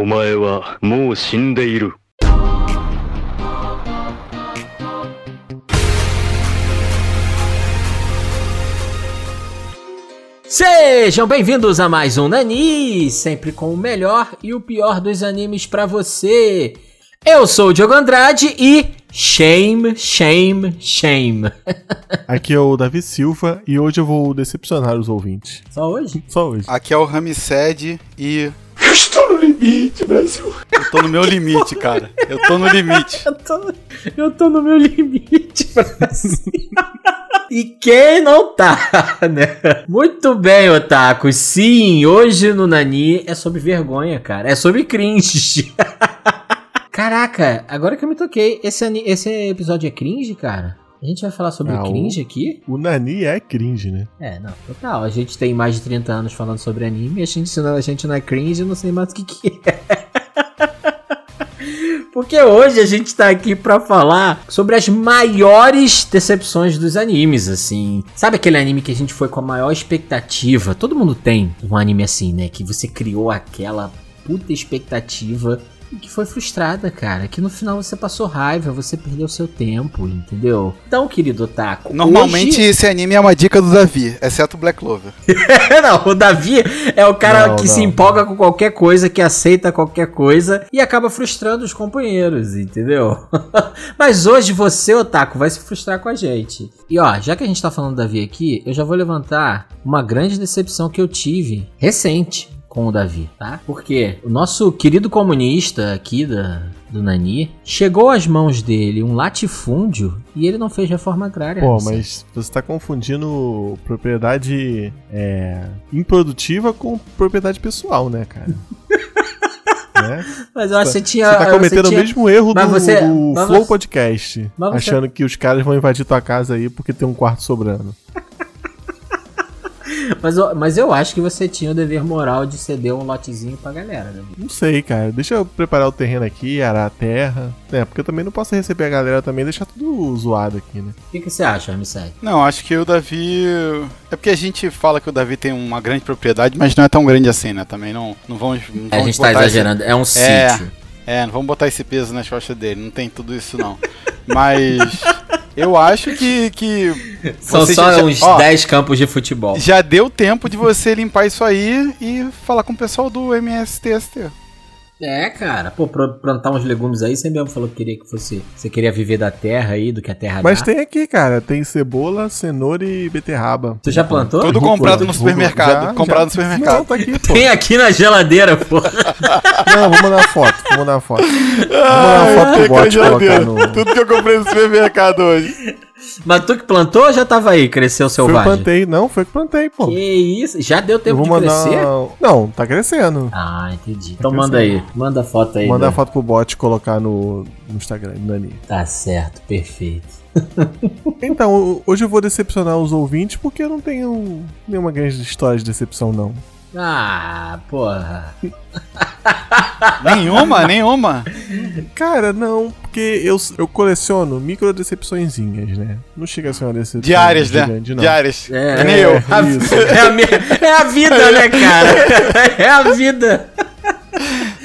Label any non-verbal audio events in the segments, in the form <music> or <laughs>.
お前はもう死んでいる。 Sejam bem-vindos a mais um Nani, sempre com o melhor e o pior dos animes pra você. Eu sou o Diogo Andrade e shame, shame, shame. <laughs> Aqui é o Davi Silva e hoje eu vou decepcionar os ouvintes. Só hoje? Só hoje. Aqui é o Ramsed e. Estou no limite, Brasil. Eu tô no meu limite, cara. Eu tô no limite. Eu tô, eu tô no meu limite, Brasil. <laughs> E quem não tá, <laughs> né? Muito bem, Otaku. Sim, hoje no Nani é sobre vergonha, cara. É sobre cringe. <laughs> Caraca, agora que eu me toquei, esse, esse episódio é cringe, cara? A gente vai falar sobre Ah, cringe aqui? O Nani é cringe, né? É, não, total. A gente tem mais de 30 anos falando sobre anime e a gente, não- a gente não é cringe, eu não sei mais o que, que é. <laughs> Porque hoje a gente tá aqui pra falar sobre as maiores decepções dos animes, assim. Sabe aquele anime que a gente foi com a maior expectativa? Todo mundo tem um anime assim, né? Que você criou aquela puta expectativa e que foi frustrada, cara. Que no final você passou raiva, você perdeu seu tempo, entendeu? Então, querido Otaku. Normalmente hoje- esse anime é uma dica do Davi, exceto o Black Clover. <laughs> não, o Davi é o cara Não, que não. se empolga com qualquer coisa, que aceita qualquer coisa e acaba frustrando os companheiros, entendeu? <laughs> Mas hoje você, Otaku, vai se frustrar com a gente. E ó, já que a gente tá falando do Davi aqui, eu já vou levantar uma grande decepção que eu tive recente com o Davi, tá? Porque o nosso querido comunista aqui da, do Nani chegou às mãos dele um latifúndio e ele não fez reforma agrária. Pô, mas você tá confundindo propriedade é, improdutiva com propriedade pessoal, né, cara? <laughs> né? Mas eu acho que você tinha. Você tá cometendo tinha- o mesmo erro Mas do, você- do mas Flow você- Podcast. mas você- Achando que os caras vão invadir tua casa aí porque tem um quarto sobrando. Mas, eu- mas eu acho que você tinha o dever moral de ceder um lotezinho pra galera, né? Não sei, cara. Deixa eu preparar o terreno aqui, arar a terra. É, porque eu também não posso receber a galera também e deixar tudo zoado aqui, né? O que, que você acha, Ramsey? Não, acho que o Davi. É porque a gente fala que o Davi tem uma grande propriedade, mas não é tão grande assim, né? Também não, não vamos. Não A vamos gente tá botar esse- exagerando, é um É. sítio. É, não vamos botar esse peso nas costas dele, não tem tudo isso não. Mas. Eu acho que. que <laughs> São só já- uns ó, 10 campos de futebol. Já deu tempo de você limpar isso aí e falar com o pessoal do MSTST. É, cara. Pô, plantar uns legumes aí, você mesmo falou que queria que fosse. Você queria viver da terra aí, do que a terra Mas dá. tem aqui, cara. Tem cebola, cenoura e beterraba. Tu já plantou? Tudo Rúcula, comprado no supermercado. Já, comprado já. no supermercado. Não, tá aqui, pô. Tem aqui na geladeira, pô. <laughs> Não, vou mandar foto. Vou mandar foto. Vou mandar uma foto pro bot colocar no... Tudo que eu comprei no supermercado hoje. Mas tu que plantou ou já tava aí, cresceu Foi eu que selvagem? plantei. Não, foi que plantei, pô. Que isso? Já deu Eu tempo de mandar... crescer? Não, tá crescendo. Ah, entendi. Então manda aí. Manda a foto aí. Do- a foto pro bot colocar no, no Instagram, Nani. Tá certo, perfeito. <laughs> Então, hoje eu vou decepcionar os ouvintes porque eu não tenho nenhuma grande história de decepção, não. Ah, porra. Nenhuma, <laughs> nenhuma. Cara, não, porque eu, eu coleciono micro decepçõezinhas, né? Não chega a ser uma decepção Diárias, né? gigante. Diárias. É. Nem eu. A- Isso. <laughs> É a, minha- é a vida, né, cara? <laughs> É a vida.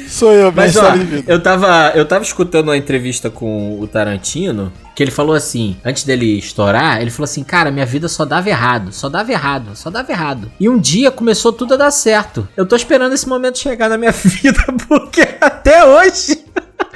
Sou eu, Mas ó, eu tava, eu tava escutando uma entrevista com o Tarantino, que ele falou assim, antes dele estourar, ele falou assim, cara, minha vida só dava errado, só dava errado, só dava errado. E um dia começou tudo a dar certo. Eu tô esperando esse momento chegar na minha <laughs> vida, porque até hoje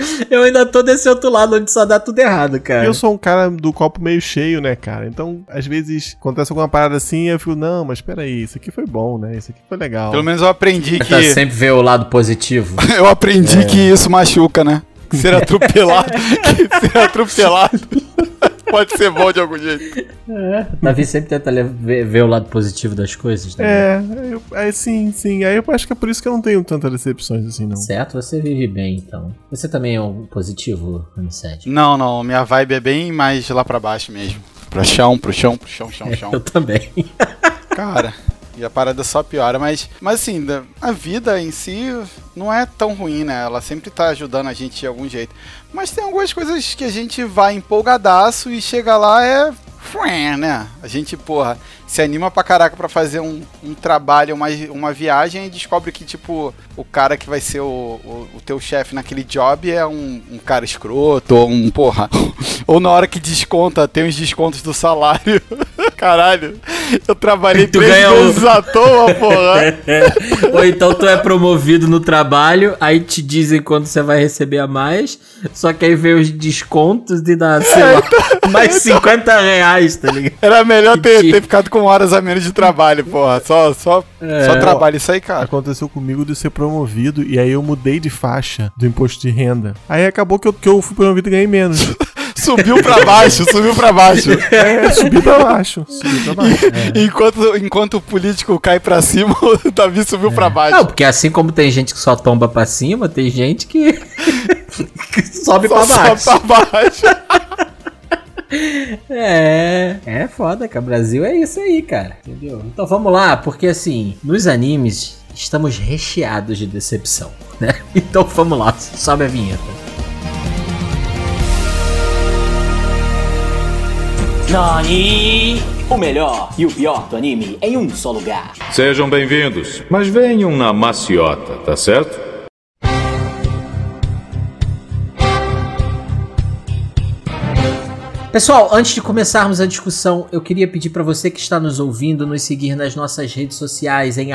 <laughs> eu ainda tô desse outro lado onde só dá tudo errado, cara. Eu sou um cara do copo meio cheio, né, cara? Então, às vezes, acontece alguma parada assim, eu fico, não, mas peraí, isso aqui foi bom, né? Isso aqui foi legal. Pelo menos eu aprendi Tá que. sempre ver o lado positivo. <laughs> Eu aprendi que isso machuca, né? <laughs> Que Ser atropelado. que ser atropelado. Pode ser bom de algum jeito. Davi sempre tenta ver, ver o lado positivo das coisas, né? É, eu, aí sim, sim. Aí eu acho que é por isso que eu não tenho tantas decepções assim, não. Certo, você vive bem, então. Você também é um positivo, Ramsed? Não, não. Minha vibe é bem mais lá pra baixo mesmo. Pro chão, pro chão, pro chão, chão, <laughs> chão. Eu também. Cara, e a parada só piora, mas, mas assim, a vida em si não é tão ruim, né? Ela sempre tá ajudando a gente de algum jeito. Mas tem algumas coisas que a gente vai empolgadaço e chega lá é né? A gente, porra, se anima pra caraca pra fazer um, um trabalho, uma, uma viagem e descobre que, tipo, o cara que vai ser o, o, o teu chefe naquele job é um, um cara escroto, ou um, porra, <laughs> ou na hora que desconta, tem os descontos do salário. <laughs> Caralho, eu trabalhei Tu três o- à toa, porra. <laughs> Ou então tu é promovido no trabalho, aí te dizem quando você vai receber a mais, só que aí vem os descontos e dá, sei lá, mais 50 reais, tá ligado? Era melhor ter, ter ficado com horas a menos de trabalho, porra. Só, só, É. só trabalho isso aí, cara. Aconteceu comigo de ser promovido e aí eu mudei de faixa do imposto de renda. Aí acabou que eu, que eu fui promovido e ganhei menos. <laughs> Subiu pra baixo, subiu pra baixo. <laughs> É, subi pra baixo. Subi pra baixo. Enquanto, enquanto o político cai pra cima, <laughs> o Davi subiu pra baixo. Não, porque assim como tem gente que só tomba pra cima, tem gente que, que sobe Só pra baixo. sobe pra baixo. É, é foda, cara. O Brasil é isso aí, cara. Entendeu? Então vamos lá, porque assim, nos animes estamos recheados de decepção, né? <laughs> Então vamos lá, sobe a vinheta. Nani! O melhor e o pior do anime em um só lugar. Sejam bem-vindos, mas venham na maciota, tá certo? Pessoal, antes de começarmos a discussão, eu queria pedir para você que está nos ouvindo nos seguir nas nossas redes sociais em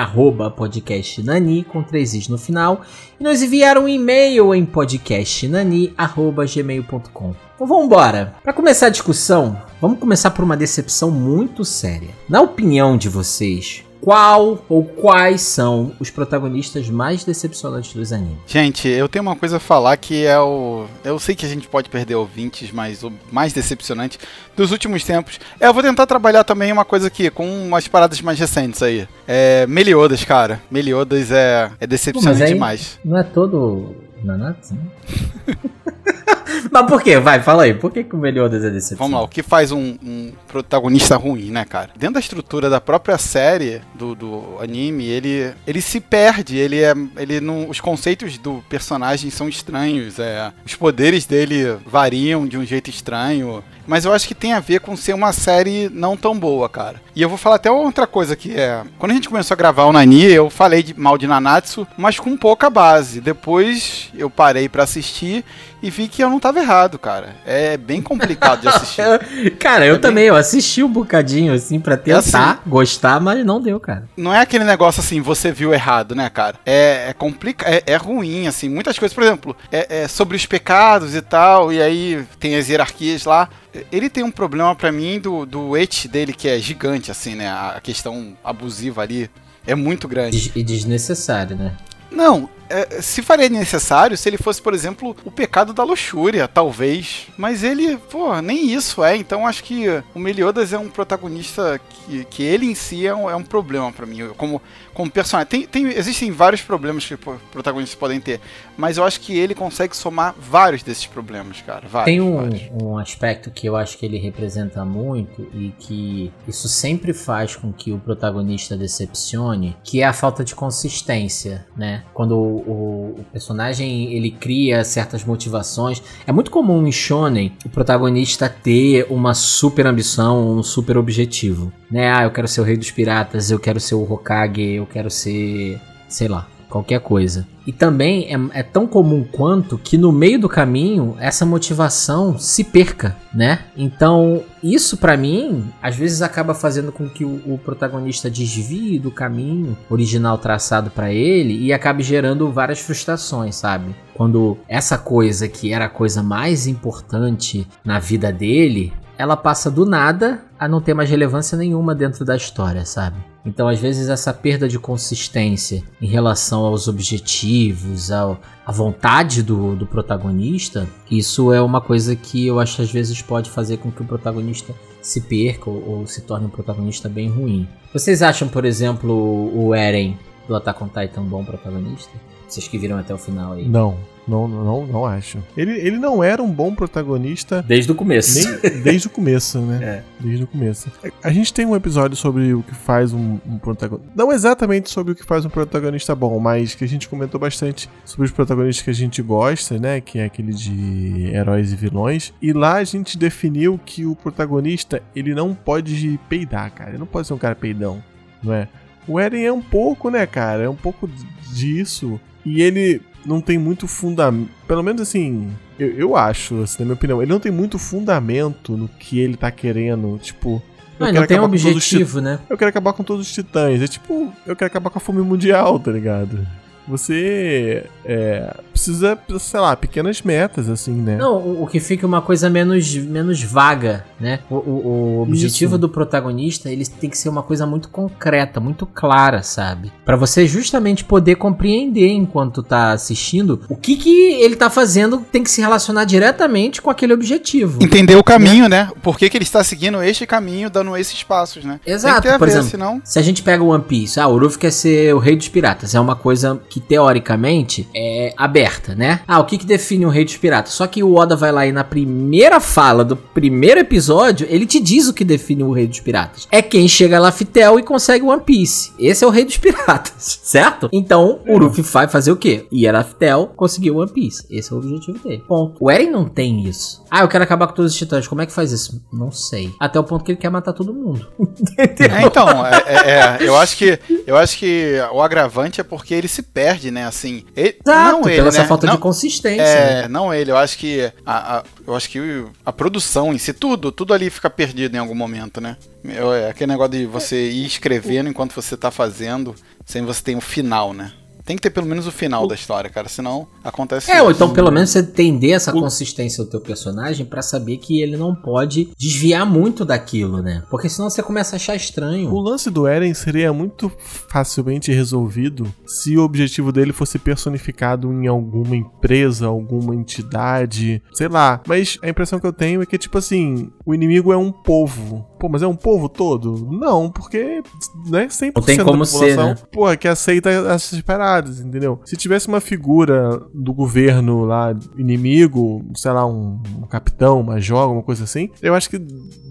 podcastnani com três is no final e nos enviar um e-mail em podcastnani@gmail.com. Então vamos embora. Para começar a discussão, vamos começar por uma decepção muito séria. Na opinião de vocês, qual ou quais são os protagonistas mais decepcionantes dos animes? Gente, eu tenho uma coisa a falar que é o. Eu sei que a gente pode perder ouvintes, mas o mais decepcionante dos últimos tempos. É, eu vou tentar trabalhar também uma coisa aqui, com umas paradas mais recentes aí. É. Meliodas, cara. Meliodas é, é decepcionante aí- demais. Não é todo Nanatsu, né? <laughs> <laughs> Mas por quê? Vai, fala aí. Por que, que o Meliodas é decepção? Vamos lá, o que faz um, um protagonista ruim, né, cara? Dentro da estrutura da própria série do, do anime, ele, ele se perde, ele é. Ele não, os conceitos do personagem são estranhos, é, os poderes dele variam de um jeito estranho. Mas eu acho que tem a ver com ser uma série não tão boa, cara. E eu vou falar até outra coisa que é. Quando a gente começou a gravar o Nani, eu falei de, mal de Nanatsu, mas com pouca base. Depois eu parei pra assistir e vi que eu não tava errado, cara. É bem complicado de assistir. <laughs> Cara, eu É bem- também, eu assisti um bocadinho assim pra tentar assim. gostar, mas não deu, cara. não é aquele negócio assim, você viu errado, né, cara? É, é complicado, é, é ruim, assim. Muitas coisas, por exemplo, é, é sobre os pecados e tal, e aí tem as hierarquias lá. Ele tem um problema pra mim do, do et dele, que é gigante, assim, né? A questão abusiva ali é muito grande. E desnecessário, né? Não, é, se faria necessário se ele fosse, por exemplo, o pecado da luxúria, talvez. Mas ele, pô, nem isso é. Então acho que o Meliodas é um protagonista que, que ele em si é um, é um problema pra mim. Como, como personagem. Tem, tem, existem vários problemas que protagonistas podem ter. Mas eu acho que ele consegue somar vários desses problemas, cara. Vários, Tem um, vários. um aspecto que eu acho que ele representa muito e que isso sempre faz com que o protagonista decepcione, que é a falta de consistência, né? Quando o, o- o personagem ele cria certas motivações, é muito comum em shonen o protagonista ter uma super ambição, um super objetivo, né? Ah, eu quero ser o rei dos piratas, eu quero ser o Hokage, eu quero ser, sei lá, qualquer coisa. E também é, é tão comum quanto que no meio do caminho essa motivação se perca, né? Então, isso pra mim, às vezes acaba fazendo com que o, o protagonista desvie do caminho original traçado pra ele e acabe gerando várias frustrações, sabe? Quando essa coisa que era a coisa mais importante na vida dele, ela passa do nada a não ter mais relevância nenhuma dentro da história, sabe? Então, às vezes, essa perda de consistência em relação aos objetivos, ao, à vontade do, do protagonista, isso é uma coisa que eu acho às vezes pode fazer com que o protagonista se perca ou, ou se torne um protagonista bem ruim. Vocês acham, por exemplo, o Eren do Attack on Titan bom protagonista? Vocês que viram até o final aí. Não, não, não, não acho. Ele, ele não era um bom protagonista Desde o começo. nem <laughs> desde o começo, né? É. Desde o começo. A gente tem um episódio sobre o que faz um, um protagonista. Não exatamente sobre o que faz um protagonista bom, mas que a gente comentou bastante sobre os protagonistas que a gente gosta, né? Que é aquele de heróis e vilões. E lá a gente definiu que o protagonista, ele não pode peidar, cara. Ele não pode ser um cara peidão, não é? O Eren é um pouco, né, cara? É um pouco disso. E ele não tem muito fundamento. Pelo menos assim, eu, eu acho, assim, na minha opinião, ele não tem muito fundamento no que ele tá querendo. Tipo. eu Não, quero tem um objetivo, né? eu quero acabar com todos os titãs. É tipo, eu quero acabar com a fome mundial, tá ligado? Você é, precisa, sei lá, pequenas metas, assim, né? Não, o, o que fica uma coisa menos, menos vaga, né? O, o- o objetivo Isso. do protagonista, ele tem que ser uma coisa muito concreta, muito clara, sabe? Pra você justamente poder compreender enquanto tá assistindo o que que ele tá fazendo tem que se relacionar diretamente com aquele objetivo. Entender o caminho, né? Por que, que ele está seguindo este caminho, dando esses passos, né? Exato, Tem que ter a por ver, exemplo, senão... Se a gente pega o One Piece, ah, o Luffy quer ser o rei dos piratas. É uma coisa que, teoricamente, é aberta, né? Ah, o que que define o rei dos piratas? Só que o Oda vai lá e na primeira fala do primeiro episódio, ele te diz o que define o rei dos piratas. É quem chega a Laftel e consegue One Piece. Esse é o rei dos <laughs> piratas, certo? Então, o Luffy vai fazer o quê? Ir a Laftel, conseguir o One Piece. Esse é o objetivo dele. Ponto. O Eren não tem isso. Ah, eu quero acabar com todos os titãs. Como é que faz isso? Não sei. Até o ponto que ele quer matar todo mundo. <laughs> Entendeu? É, então, é, é, é, eu acho que eu acho que o agravante é porque ele se perde, né? Assim, ele, Exato, não ele, pela essa né? falta não, de consistência. né? É, não ele. Eu acho que a, a- eu acho que a produção em si, tudo, tudo ali fica perdido em algum momento, né? É aquele negócio de você ir escrevendo enquanto você tá fazendo, sem você ter um final, né? Tem que ter pelo menos o final da história, cara, senão acontece É, ou então pelo menos você entender essa consistência do teu personagem pra saber que ele não pode desviar muito daquilo, né? Porque senão você começa a achar O estranho. lance do Eren seria muito facilmente resolvido se o objetivo dele fosse personificado em alguma empresa, alguma entidade, sei lá. Mas a impressão que eu tenho é que, tipo assim, o inimigo é um povo. Pô, mas é um povo todo? Não, porque né, 100% Não tem da como ser, população, né? porra, que aceita essas paradas, entendeu? Se tivesse uma figura do governo lá, inimigo, sei lá, um, um capitão, uma joga, alguma coisa assim, eu acho que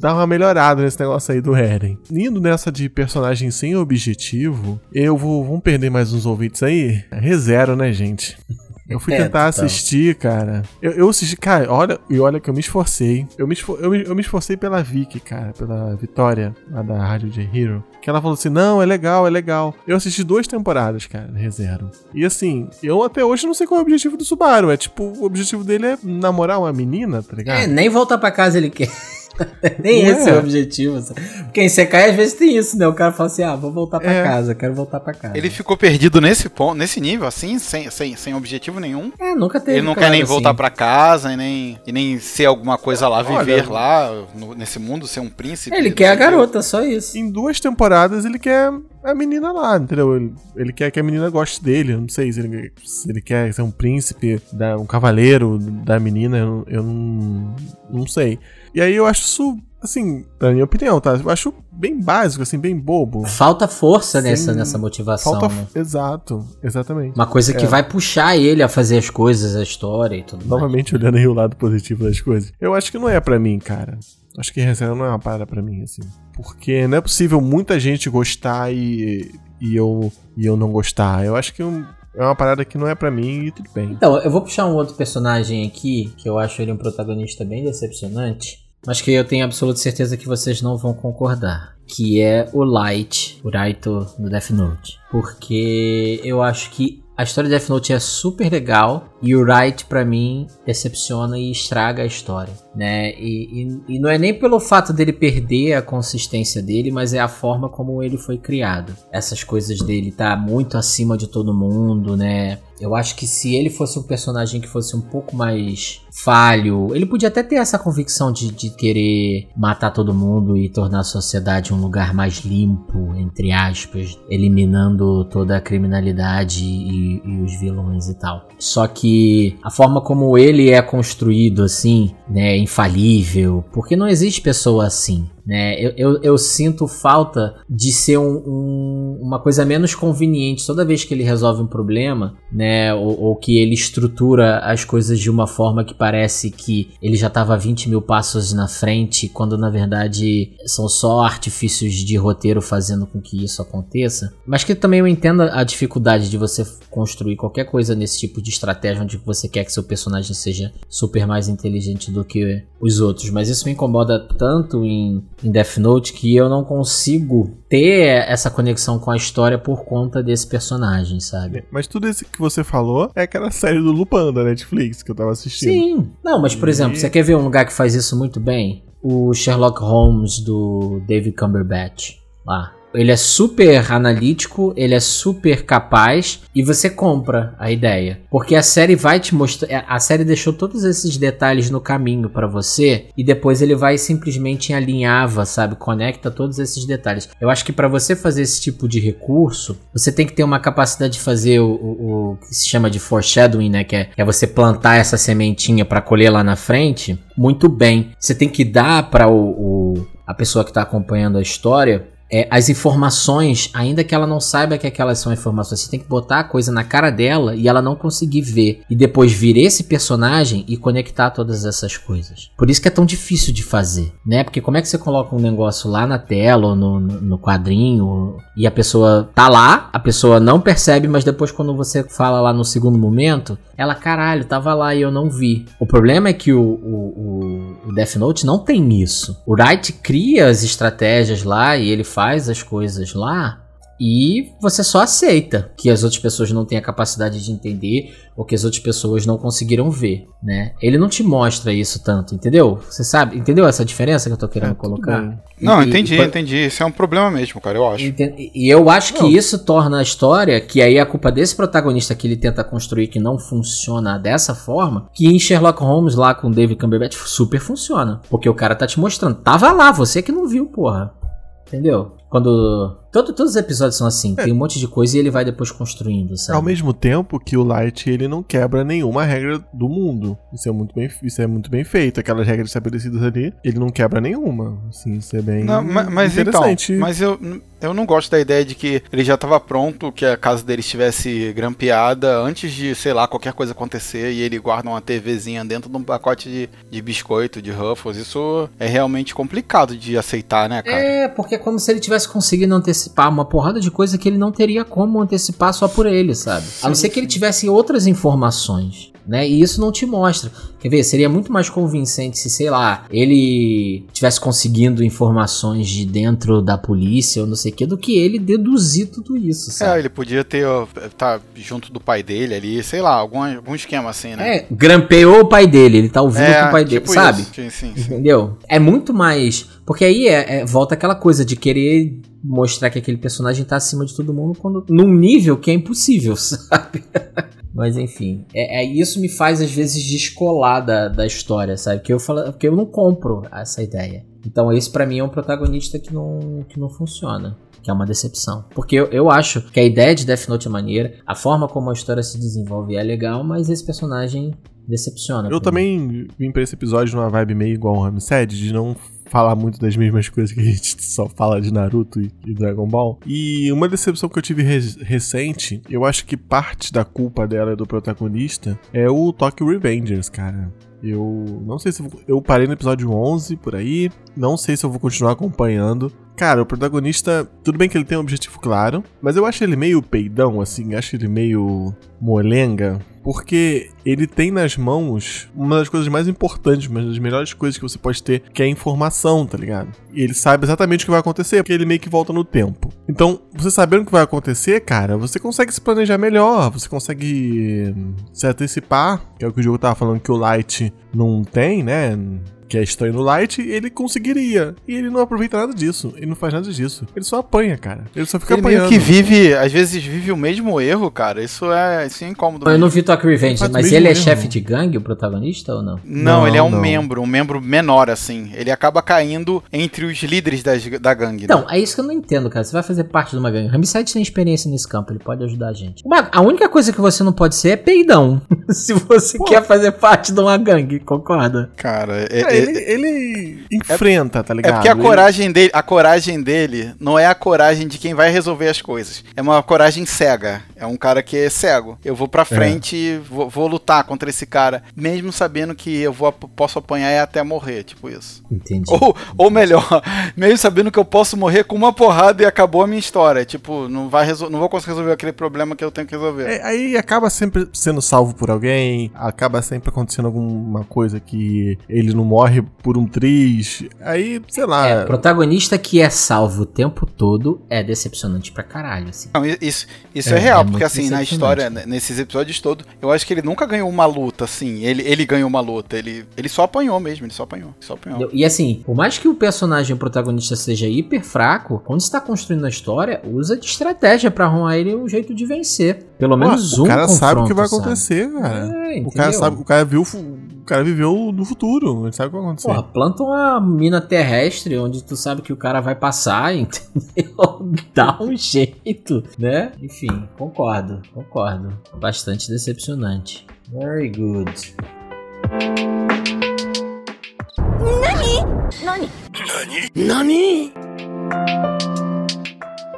dá uma melhorada nesse negócio aí do Eren. Indo nessa de personagem sem objetivo, eu vou. Vamos perder mais uns ouvintes aí? Rezero, né, gente? <laughs> Eu fui É, tentar total. assistir, cara. Eu, eu assisti, cara, olha, e olha que eu me esforcei. Eu me, esfor- eu, me, eu me esforcei pela Vicky, cara, pela Vitória, lá da Rádio J Hero. Que ela falou assim: não, é legal, é legal. Eu assisti duas temporadas, cara, Rezero. E assim, eu até hoje não sei qual é o objetivo do Subaru. É tipo, o objetivo dele é namorar uma menina, tá ligado? É, nem voltar pra casa ele quer. <laughs> nem Não esse é é? o objetivo. sabe? Porque em Sekai às vezes tem isso, né? O cara fala assim: ah, vou voltar pra É. casa, quero voltar pra casa. Ele ficou perdido nesse ponto, nesse nível, assim, sem, sem, sem objetivo nenhum. É, nunca teve. Ele não claro, quer nem assim. voltar pra casa e nem, e nem ser alguma coisa lá, Olha, viver lá no- nesse mundo, ser um príncipe. Ele quer a garota, só isso. Em duas temporadas ele quer a menina lá, entendeu? Ele, ele quer que a menina goste dele. Eu não sei se ele, se ele quer ser um príncipe, da- um cavaleiro da menina, eu, eu não, não sei. E aí eu acho isso, assim, na minha opinião, tá? Eu acho bem básico, assim, bem bobo. Falta força nessa, nessa motivação, Falta. né? Exato, exatamente. Uma coisa que É. vai puxar ele a fazer as coisas, a história e tudo mais. Novamente olhando aí o lado positivo das coisas. Eu acho que não é pra mim, cara. Acho que Rezero não é uma parada pra mim, assim. Porque não é possível muita gente gostar e, e, eu, e eu não gostar. Eu acho que é uma parada que não é pra mim e tudo bem. Então, eu vou puxar um outro personagem aqui, que eu acho ele um protagonista bem decepcionante, mas que eu tenho absoluta certeza que vocês não vão concordar. Que é o Light, o Raito do Death Note. Porque eu acho que a história de Death Note é super legal e o Wright, pra mim, decepciona e estraga a história, né? E, e- e não é nem pelo fato dele perder a consistência dele, mas é a forma como ele foi criado. Essas coisas dele tá muito acima de todo mundo, né? Eu acho que se ele fosse um personagem que fosse um pouco mais falho, ele podia até ter essa convicção de, de querer matar todo mundo e tornar a sociedade um lugar mais limpo, entre aspas, eliminando toda a criminalidade e, e os vilões e tal. Só que a forma como ele é construído, assim, né, infalível, porque não existe pessoa assim. Né? Eu, eu, eu sinto falta de ser um, um, uma coisa menos conveniente toda vez que ele resolve um problema, né? Ou, ou, que ele estrutura as coisas de uma forma que parece que ele já estava 20 mil passos na frente, quando na verdade são só artifícios de roteiro fazendo com que isso aconteça. Mas que também eu entendo a dificuldade de você construir qualquer coisa nesse tipo de estratégia onde você quer que seu personagem seja super mais inteligente do que os outros. Mas isso me incomoda tanto em, em Death Note que eu não consigo ter essa conexão com a história por conta desse personagem, sabe? Mas tudo isso que você falou é aquela série do Lupin da Netflix que eu tava assistindo. Sim. Não, mas por e... exemplo, você quer ver um lugar que faz isso muito bem? O Sherlock Holmes do David Cumberbatch lá. Ele é super analítico, ele é super capaz e você compra a ideia. Porque a série vai te mostrar. É, a série deixou todos esses detalhes no caminho para você e depois ele vai simplesmente alinhava, sabe? Conecta todos esses detalhes. Eu acho que para você fazer esse tipo de recurso, você tem que ter uma capacidade de fazer o, o, o que se chama de foreshadowing, né? Que é, é você plantar essa sementinha para colher lá na frente muito bem. Você tem que dar para o, o a pessoa que está acompanhando a história é, as informações, ainda que ela não saiba que aquelas são informações, você tem que botar a coisa na cara dela e ela não conseguir ver. E depois vir esse personagem e conectar todas essas coisas. Por isso que é tão difícil de fazer, né? Porque como é que você coloca um negócio lá na tela ou no, no quadrinho e a pessoa tá lá, a pessoa não percebe, mas depois quando você fala lá no segundo momento, ela, caralho, tava lá e eu não vi. O problema é que o, o, o Death Note não tem isso. O Wright cria as estratégias lá e ele faz as coisas lá e você só aceita que as outras pessoas não têm a capacidade de entender ou que as outras pessoas não conseguiram ver, né? Ele não te mostra isso tanto, entendeu? Você sabe, entendeu essa diferença que eu tô querendo é, colocar? Não, e, entendi, e, entendi. Isso é um problema mesmo, cara, eu acho. E eu acho não. que isso torna a história, que aí é culpa desse protagonista que ele tenta construir que não funciona dessa forma, que em Sherlock Holmes lá com David Cumberbatch super funciona, porque o cara tá te mostrando, tava lá, você que não viu, porra. Entendeu? Quando. Todo, todos os episódios são assim, é. tem um monte de coisa e ele vai depois construindo, sabe? Ao mesmo tempo que o Light ele não quebra nenhuma regra do mundo. Isso é muito bem, isso é muito bem feito. Aquelas regras estabelecidas ali, ele não quebra nenhuma. Assim, isso é bem não, mas, mas então, interessante. Então, mas eu, eu não gosto da ideia de que ele já estava pronto, que a casa dele estivesse grampeada antes de, sei lá, qualquer coisa acontecer e ele guarda uma TVzinha dentro de um pacote de, de biscoito, de Ruffles. Isso é realmente complicado de aceitar, né, cara? É, porque é como se ele tivesse conseguindo antecipar uma porrada de coisa que ele não teria como antecipar só por ele, sabe? Sim, a não ser que ele tivesse outras informações né? E isso não te mostra. Quer ver? Seria muito mais convincente se, sei lá, ele tivesse conseguindo informações de dentro da polícia ou não sei o que, do que ele deduzir tudo isso, sabe? É, ele podia ter, tá junto do pai dele ali, sei lá, algum, algum esquema assim, né? É, grampeou o pai dele, ele tá ouvindo é, com o pai tipo dele, sabe? Sim, sim, sim. Entendeu? É muito mais. Porque aí é, é, volta aquela coisa de querer mostrar que aquele personagem tá acima de todo mundo quando, num nível que é impossível, <laughs> sabe? Mas enfim, é, é, isso me faz às vezes descolar da, da história, sabe? Que eu falo, que eu não compro essa ideia. Então esse para mim é um protagonista que não, que não funciona. Que é uma decepção. Porque eu, eu acho que a ideia de Death Note é maneira, a forma como a história se desenvolve é legal, mas esse personagem decepciona. Eu também vim pra esse episódio numa vibe meio igual o Ramsed, de não falar muito das mesmas coisas que a gente só fala de Naruto e, e Dragon Ball. E uma decepção que eu tive re recente, eu acho que parte da culpa dela do protagonista, é o Tokyo Revengers, cara. Eu não sei se eu, eu parei no episódio 11 por aí, não sei se eu vou continuar acompanhando. Cara, o protagonista, tudo bem que ele tem um objetivo claro, mas eu acho ele meio peidão, assim, acho ele meio molenga, porque ele tem nas mãos uma das coisas mais importantes, uma das melhores coisas que você pode ter, que é a informação, tá ligado? E ele sabe exatamente o que vai acontecer, porque ele meio que volta no tempo. Então, você sabendo o que vai acontecer, cara, você consegue se planejar melhor, você consegue se antecipar, que é o que o jogo tava falando que o Light não tem, né? Que é estranho no Light, ele conseguiria. E ele não aproveita nada disso. Ele não faz nada disso. Ele só apanha, cara. Ele só fica ele apanhando. Meio que vive, às vezes vive o mesmo erro, cara. Isso é, é incômodo. Eu não vi Tokyo Revenge, mas ele é chefe de gangue, o protagonista, ou não? Não, não ele é um não. membro, um membro menor, assim. Ele acaba caindo entre os líderes das, da gangue. Então, né? é isso que eu não entendo, cara. Você vai fazer parte de uma gangue. Ramsed tem experiência nesse campo, ele pode ajudar a gente. Mas a única coisa que você não pode ser é peidão. <laughs> Se você Pô. quer fazer parte de uma gangue, concorda? Cara, é, é, ele, ele enfrenta, tá É ligado? porque a Ele- coragem dele, a coragem dele não é a coragem de quem vai resolver as coisas. É uma coragem cega. É um cara que é cego. Eu vou pra frente, e vou, vou lutar contra esse cara, mesmo sabendo que eu vou, posso apanhar e até morrer, tipo isso. Entendi. Ou, ou melhor, <laughs> mesmo sabendo que eu posso morrer com uma porrada e acabou a minha história. Tipo, não vai não vou conseguir resolver aquele problema que eu tenho que resolver. É, aí acaba sempre sendo salvo por alguém, acaba sempre acontecendo alguma coisa que ele não morre por um triz. Aí, sei lá. É, protagonista que é salvo o tempo todo é decepcionante pra caralho, assim. Não, isso, isso é, É, real, é porque assim, na história, né, nesses episódios todos, eu acho que ele nunca ganhou uma luta, assim. Ele, ele ganhou uma luta. Ele, ele só apanhou mesmo, ele só apanhou. Só apanhou. E assim, por mais que o personagem protagonista seja hiper fraco, quando está construindo a história, usa de estratégia pra arrumar ele um jeito de vencer. Pelo menos Pô, um o cara sabe o que vai sabe? acontecer, cara. É, o cara sabe, o cara viu, o cara viveu no futuro, ele sabe o que vai acontecer. Porra, planta uma mina terrestre onde tu sabe que o cara vai passar, <laughs> entendeu? Dá um jeito, né? Enfim, concordo, concordo. Bastante decepcionante. Very good. Se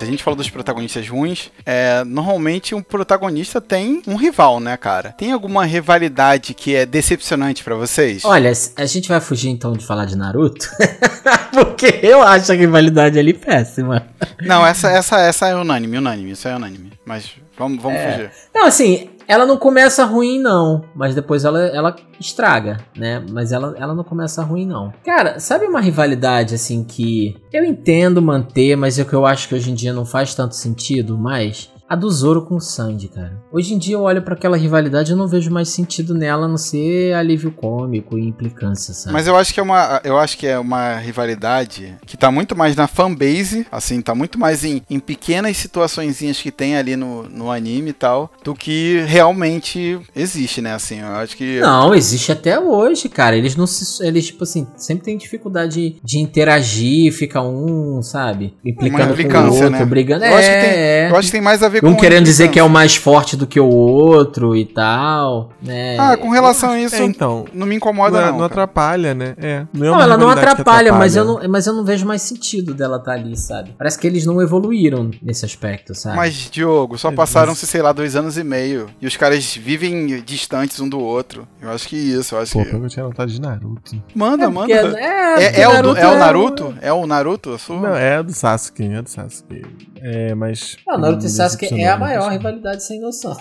a gente falou dos protagonistas ruins, é, normalmente um protagonista tem um rival, né, cara? Tem alguma rivalidade que é decepcionante pra vocês? Olha, a gente vai fugir então de falar de Naruto? <laughs> Porque eu acho a rivalidade ali péssima. Não, essa, essa, essa é unânime, unânime, isso é unânime. Mas vamos, vamos fugir. Não, assim, ela não começa ruim, não. Mas depois ela, ela estraga, né? Mas ela, ela não começa ruim, não. Cara, sabe uma rivalidade, assim, que eu entendo manter, mas é que eu acho que hoje em dia não faz tanto sentido mais? A do Zoro com o Sandy, cara. Hoje em dia eu olho pra aquela rivalidade e não vejo mais sentido nela, a não ser alívio cômico e implicância, sabe? Mas eu acho que é uma, eu acho que é uma rivalidade que tá muito mais na fanbase, assim, tá muito mais em, em pequenas situaçõezinhas que tem ali no, no anime e tal, do que realmente existe, né? Assim, eu acho que Não, existe até hoje, cara. Eles não se. Eles, tipo assim, sempre tem dificuldade de interagir, fica um, sabe? Implicando com o implicância, outro, né? brigando. Eu acho que tem- é, eu acho que tem mais a ver com Um querendo dizer que é o mais forte do que o outro e tal, né? Ah, com relação a isso, É, então. não me incomoda não, não. não cara. atrapalha, né? É. Não, é Não, ela não que atrapalha, mas eu atrapalha. não, mas eu não vejo mais sentido dela estar ali, sabe? Parece que eles não evoluíram nesse aspecto, sabe? Mas, Diogo, só É, passaram-se, sei lá, dois anos e meio. E os caras vivem distantes um do outro. Eu acho que isso, eu acho Pô, que. pelo que eu tinha notado de Naruto. Manda, porque- manda. é, É, é o, do- é o é Naruto? É o Naruto? Não, é do Sasuke, é do Sasuke. É, mas. Não, Naruto e me É a maior rivalidade sem noção.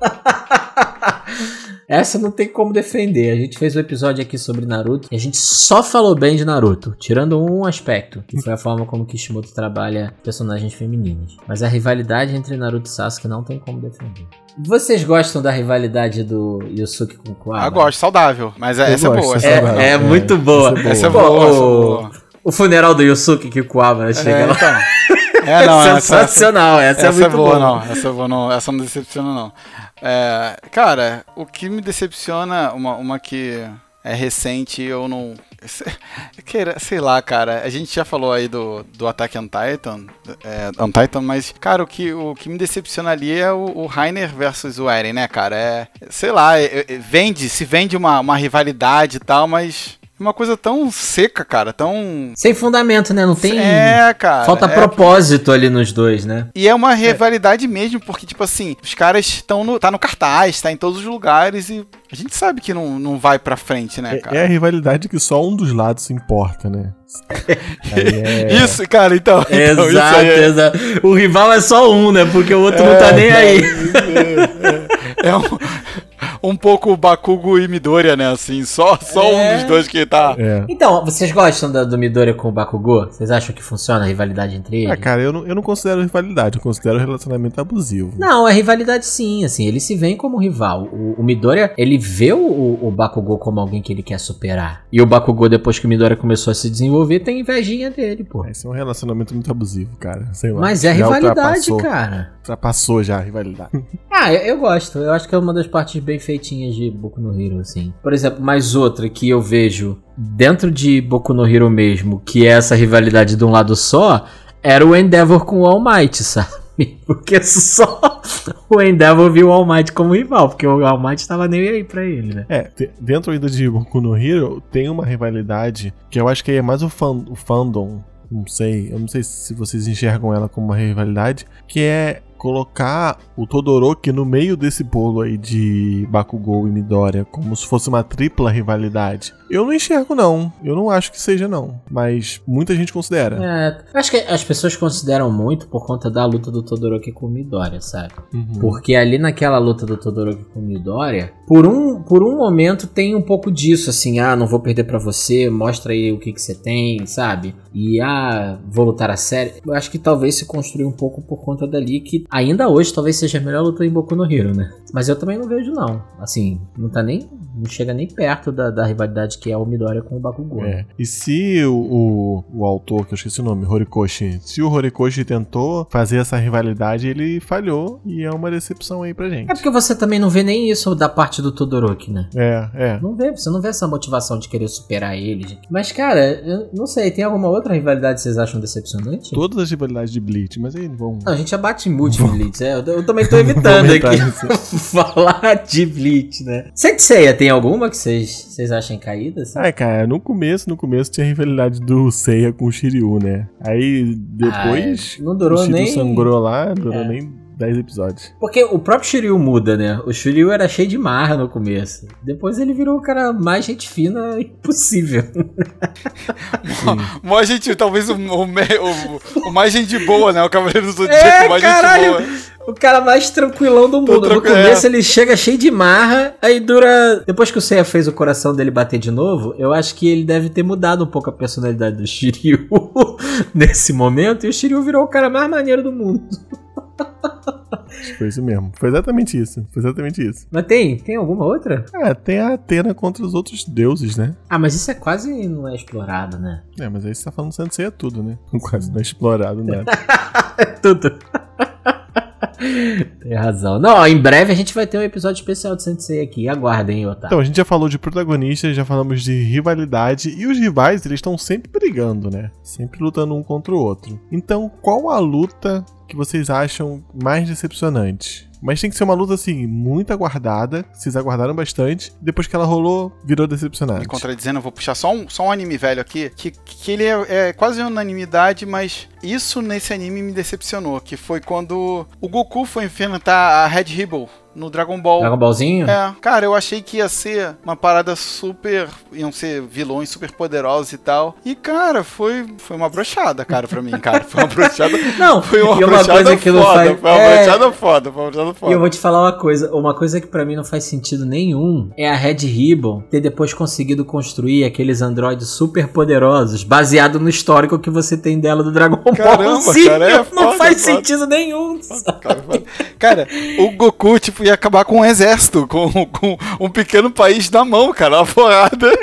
<laughs> Essa não tem como defender. A gente fez um episódio aqui sobre Naruto e a gente só falou bem de Naruto, tirando um aspecto, que foi a forma como Kishimoto trabalha personagens femininas. Mas a rivalidade entre Naruto e Sasuke não tem como defender. Vocês gostam da rivalidade do Yusuke com o Kuwaba? Ah, gosto, saudável. Mas é- Eu essa é gosto, boa. essa É, é boa. é É, muito boa. essa é Essa é Pô, boa, essa é o- boa. O funeral do Yusuke que o Kuwaba chega É, lá. então. <laughs> É, não, essa, essa, Sensacional, essa, essa é é muito boa, boa. não. Essa é boa, não. Essa não decepciona, não. É, cara, o que me decepciona, uma, uma que é recente, eu não. <laughs> Sei lá, cara. A gente já falou aí do, do Attack on Titan, é, on Titan, mas, cara, o que, o que me decepciona ali é o, o Rainer versus o Eren, né, cara? É, sei lá, é- é- vende, se vende uma, uma rivalidade e tal, mas é uma coisa tão seca, cara, tão. Sem fundamento, né? Não tem. É, cara. Falta é, propósito ali nos dois, né? E é uma rivalidade mesmo, porque, tipo assim, os caras estão no. tá no cartaz, tá em todos os lugares e a gente sabe que não, não vai pra frente, né, É, cara? é a rivalidade que só um dos lados se importa, né? Aí é- <laughs> Isso, cara, então. então isso exato, aí é, exato. O rival é só um, né? Porque o outro não tá nem aí. é um, um pouco Bakugo e Midoriya, né? Assim, só, só É. um dos dois que tá. É. Então, vocês gostam da, do Midoriya com o Bakugou? Vocês acham que funciona a rivalidade entre eles? Ah, cara, eu não, eu não considero rivalidade, eu considero relacionamento abusivo. Não, é rivalidade sim, assim, eles se veem como rival. O, o Midoriya, ele vê o, o Bakugou como alguém que ele quer superar. E o Bakugou, depois que o Midoriya começou a se desenvolver, tem invejinha dele, pô. Esse é um relacionamento muito abusivo, cara. Sei lá. Mas é Já rivalidade, cara. Ultrapassou já a rivalidade. <laughs> Ah, eu, eu gosto. Eu acho que é uma das partes bem feitinhas de Boku no Hero, assim. Por exemplo, mais outra que eu vejo dentro de Boku no Hero mesmo, que é essa rivalidade de um lado só, era o Endeavor com o All Might, sabe? <laughs> Porque só o Endeavor viu o All Might como rival, porque o All Might nem aí pra ele, né? É, dentro ainda de Boku no Hero, tem uma rivalidade que eu acho que é mais o, fan, o fandom, não sei, eu não sei se vocês enxergam ela como uma rivalidade, que é colocar o Todoroki no meio desse bolo aí de Bakugou e Midoriya, como se fosse uma tripla rivalidade. Eu não enxergo não, eu não acho que seja não, mas muita gente considera. É, acho que as pessoas consideram muito por conta da luta do Todoroki com o Midoriya, sabe? Uhum. Porque ali naquela luta do Todoroki com o Midoriya, por um, por um momento tem um pouco disso, assim, ah, não vou perder pra você, mostra aí o que que você tem, sabe? E ah, vou lutar a sério. Eu acho que talvez se construiu um pouco por conta dali, que ainda hoje talvez seja a melhor luta em Boku no Hero, né? Mas eu também não vejo não. Assim, não tá nem, não chega nem perto da, da rivalidade que é o Midoriya com o Bakugou. né? É. E se o, o, o autor, que eu esqueci o nome, Horikoshi, se o Horikoshi tentou fazer essa rivalidade, ele falhou e é uma decepção aí pra gente. É porque você também não vê nem isso da parte do Todoroki, né? É, é. Não vê, você não vê essa motivação de querer superar ele. Mas, cara, eu não sei, tem alguma outra rivalidade que vocês acham decepcionante? Todas as rivalidades de Bleach, mas aí vamos. Não, a gente já bate muito em Bleach, é, eu, eu também tô <laughs> evitando aqui <laughs> falar de Bleach, né? Senseiya, tem alguma que vocês vocês acham caída? assim? Ai, cara, no começo, no começo tinha a rivalidade do Seiya com o Shiryu, né? Aí depois Ah, não durou o Shiryu nem- sangrou lá, durou É. nem 10 episódios. Porque o próprio Shiryu muda, né? O Shiryu era cheio de marra no começo. Depois ele virou o cara mais gente fina <laughs> impossível. Mó gente, talvez o, o, o- o mais gente boa, né? O Cavaleiro do Zodíaco, É, mais caralho. gente boa. O cara mais tranquilão do mundo. No começo é. ele chega cheio de marra, aí dura. Depois que o Seiya fez o coração dele bater de novo, eu acho que ele deve ter mudado um pouco a personalidade do Shiryu <laughs> nesse momento, e o Shiryu virou o cara mais maneiro do mundo. Acho que foi isso mesmo. Foi exatamente isso. Foi exatamente isso. Mas tem? Tem alguma outra? Ah, tem a Atena contra os outros deuses, né? Ah, mas isso é quase não é explorado, né? É, mas aí você tá falando Sensei é tudo, né? <laughs> Quase não é explorado nada. <laughs> É tudo. <laughs> Tem razão. Não, ó, em breve a gente vai ter um episódio especial de Sensei aqui. Aguardem, Otávio. Então, a gente já falou de protagonistas, já falamos de rivalidade, e os rivais, eles estão sempre brigando, né? Sempre lutando um contra o outro. Então, qual a luta que vocês acham mais decepcionante? Mas tem que ser uma luta, assim, muito aguardada, vocês aguardaram bastante, depois que ela rolou, virou decepcionante. Me contradizendo, eu vou puxar só um, só um anime velho aqui, que, que ele é, é quase unanimidade, mas isso nesse anime me decepcionou, que foi quando o Goku foi enfrentar a Red Ribbon no Dragon Ball. Dragon Ballzinho? É, cara, eu achei que ia ser uma parada super. iam ser vilões super poderosos e tal. E, cara, foi, foi uma brochada, cara, pra mim, cara. Foi uma brochada. <laughs> Não, Foi uma, uma coisa que não foda, faz- Foi uma é. brochada foda, foi uma brochada foda. E eu vou te falar uma coisa, uma coisa que pra mim não faz sentido nenhum é a Red Ribbon ter depois conseguido construir aqueles androides super poderosos, baseado no histórico que você tem dela do Dragon Ball Caramba, Z. cara, é não foda, faz foda. sentido nenhum. Cara, foda. Cara, o Goku, tipo, ia acabar com um exército, com, com um pequeno país na mão, cara, uma porrada. <laughs>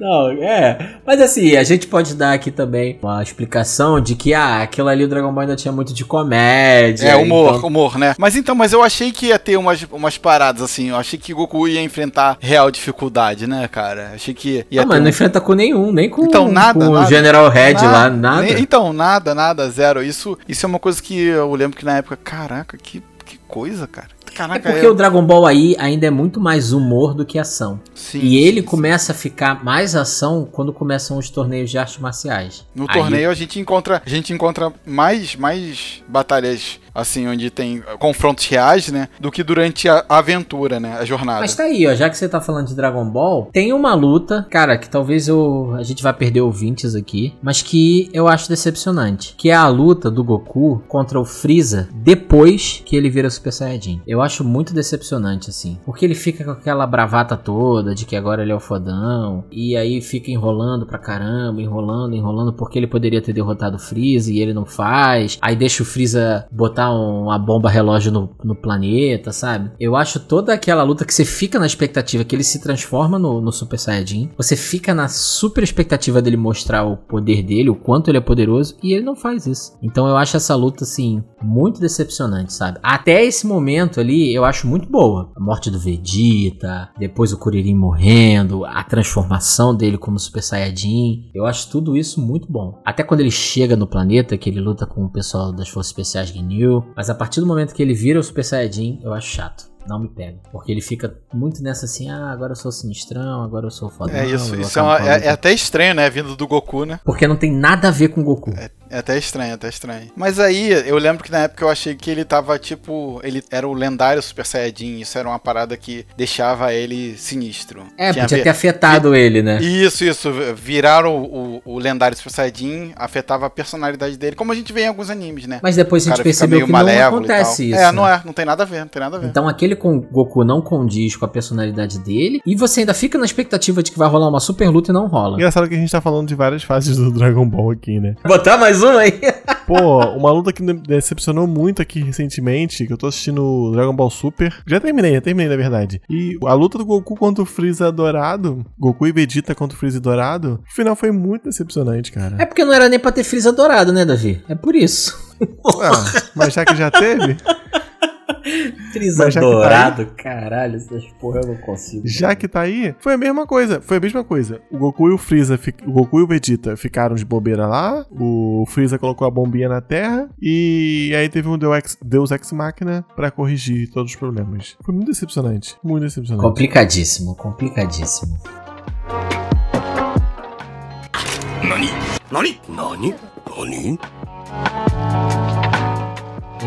Não, é. Mas assim, a gente pode dar aqui também uma explicação de que, ah, aquilo ali o Dragon Ball ainda tinha muito de comédia. É, humor, então- humor, né? Mas então, mas eu achei que ia ter umas, umas paradas, assim, eu achei que o Goku ia enfrentar real dificuldade, né, cara? Achei que ia Ah, mas um- não enfrenta com nenhum, nem com, Então, nada, com o nada. General Red lá, nada. Nem- Então, nada, nada, zero. Isso, isso é uma coisa que eu lembro que na época, caraca, que, que coisa, cara. É Caraca, porque eu- o Dragon Ball aí ainda é muito mais humor do que ação. Sim, e ele sim, começa a ficar mais ação quando começam os torneios de artes marciais. No Aí- torneio a gente encontra, a gente encontra mais, mais batalhas assim onde tem confrontos reais, né, do que durante a aventura, né, a jornada. Mas tá aí, ó, já que você tá falando de Dragon Ball, tem uma luta, cara, que talvez eu, a gente vai perder ouvintes aqui, mas que eu acho decepcionante, que é a luta do Goku contra o Freeza depois que ele vira Super Saiyajin. Eu acho muito decepcionante, assim, porque ele fica com aquela bravata toda de que agora ele é o fodão, e aí fica enrolando pra caramba, enrolando, enrolando, porque ele poderia ter derrotado o Freeza e ele não faz, aí deixa o Freeza botar um- uma bomba relógio no, no planeta, sabe? Eu acho toda aquela luta que você fica na expectativa que ele se transforma no, no Super Saiyajin, você fica na super expectativa dele mostrar o poder dele, o quanto ele é poderoso, e ele não faz isso. Então eu acho essa luta, assim, muito decepcionante, sabe? Até esse momento ali eu acho muito boa. A morte do Vegeta, depois o Kuririn morrendo, a transformação dele como Super Saiyajin. Eu acho tudo isso muito bom. Até quando ele chega no planeta, que ele luta com o pessoal das Forças Especiais Ginyu. Mas a partir do momento que ele vira o Super Saiyajin, eu acho chato não me pega. Porque ele fica muito nessa assim, ah, agora eu sou sinistrão, agora eu sou fodão. É isso, isso é, uma- é- é até estranho, né? Vindo do Goku, né? Porque não tem nada a ver com o Goku. É até estranho, até estranho. Mas aí, eu lembro que na época eu achei que ele tava tipo. Ele era o lendário Super Saiyajin. Isso era uma parada que deixava ele sinistro. É, Tinha podia ver- ter afetado ele, né? Isso, isso. Viraram o, o, o lendário Super Saiyajin, afetava a personalidade dele, como a gente vê em alguns animes, né? Mas depois a gente percebeu que não acontece isso. É, não né? é, não tem nada a ver, não tem nada a ver. Então aquele com Goku não condiz com a personalidade dele. E você ainda fica na expectativa de que vai rolar uma super luta e não rola. Engraçado que a gente tá falando de várias fases do Dragon Ball aqui, né? Botar mais um aí. Pô, uma luta que me decepcionou muito aqui recentemente, que eu tô assistindo Dragon Ball Super. Já terminei, já terminei, na verdade. E a luta do Goku contra o Freeza Dourado, Goku e Vegeta contra o Freeza Dourado, o final foi muito decepcionante, cara. É porque não era nem pra ter Freeza dourado, né, Davi? É por isso. Ah, mas já que já teve, <laughs> Mas já que tá dourado, caralho, essas porra eu não consigo. já que tá aí, foi a mesma coisa. Foi a mesma coisa. O Goku e o Freeza, o Goku e o Vegeta ficaram de bobeira lá. O Freeza colocou a bombinha na Terra. E aí teve um Deus Ex, Machina pra corrigir todos os problemas. Foi muito decepcionante. Muito decepcionante. Complicadíssimo, complicadíssimo.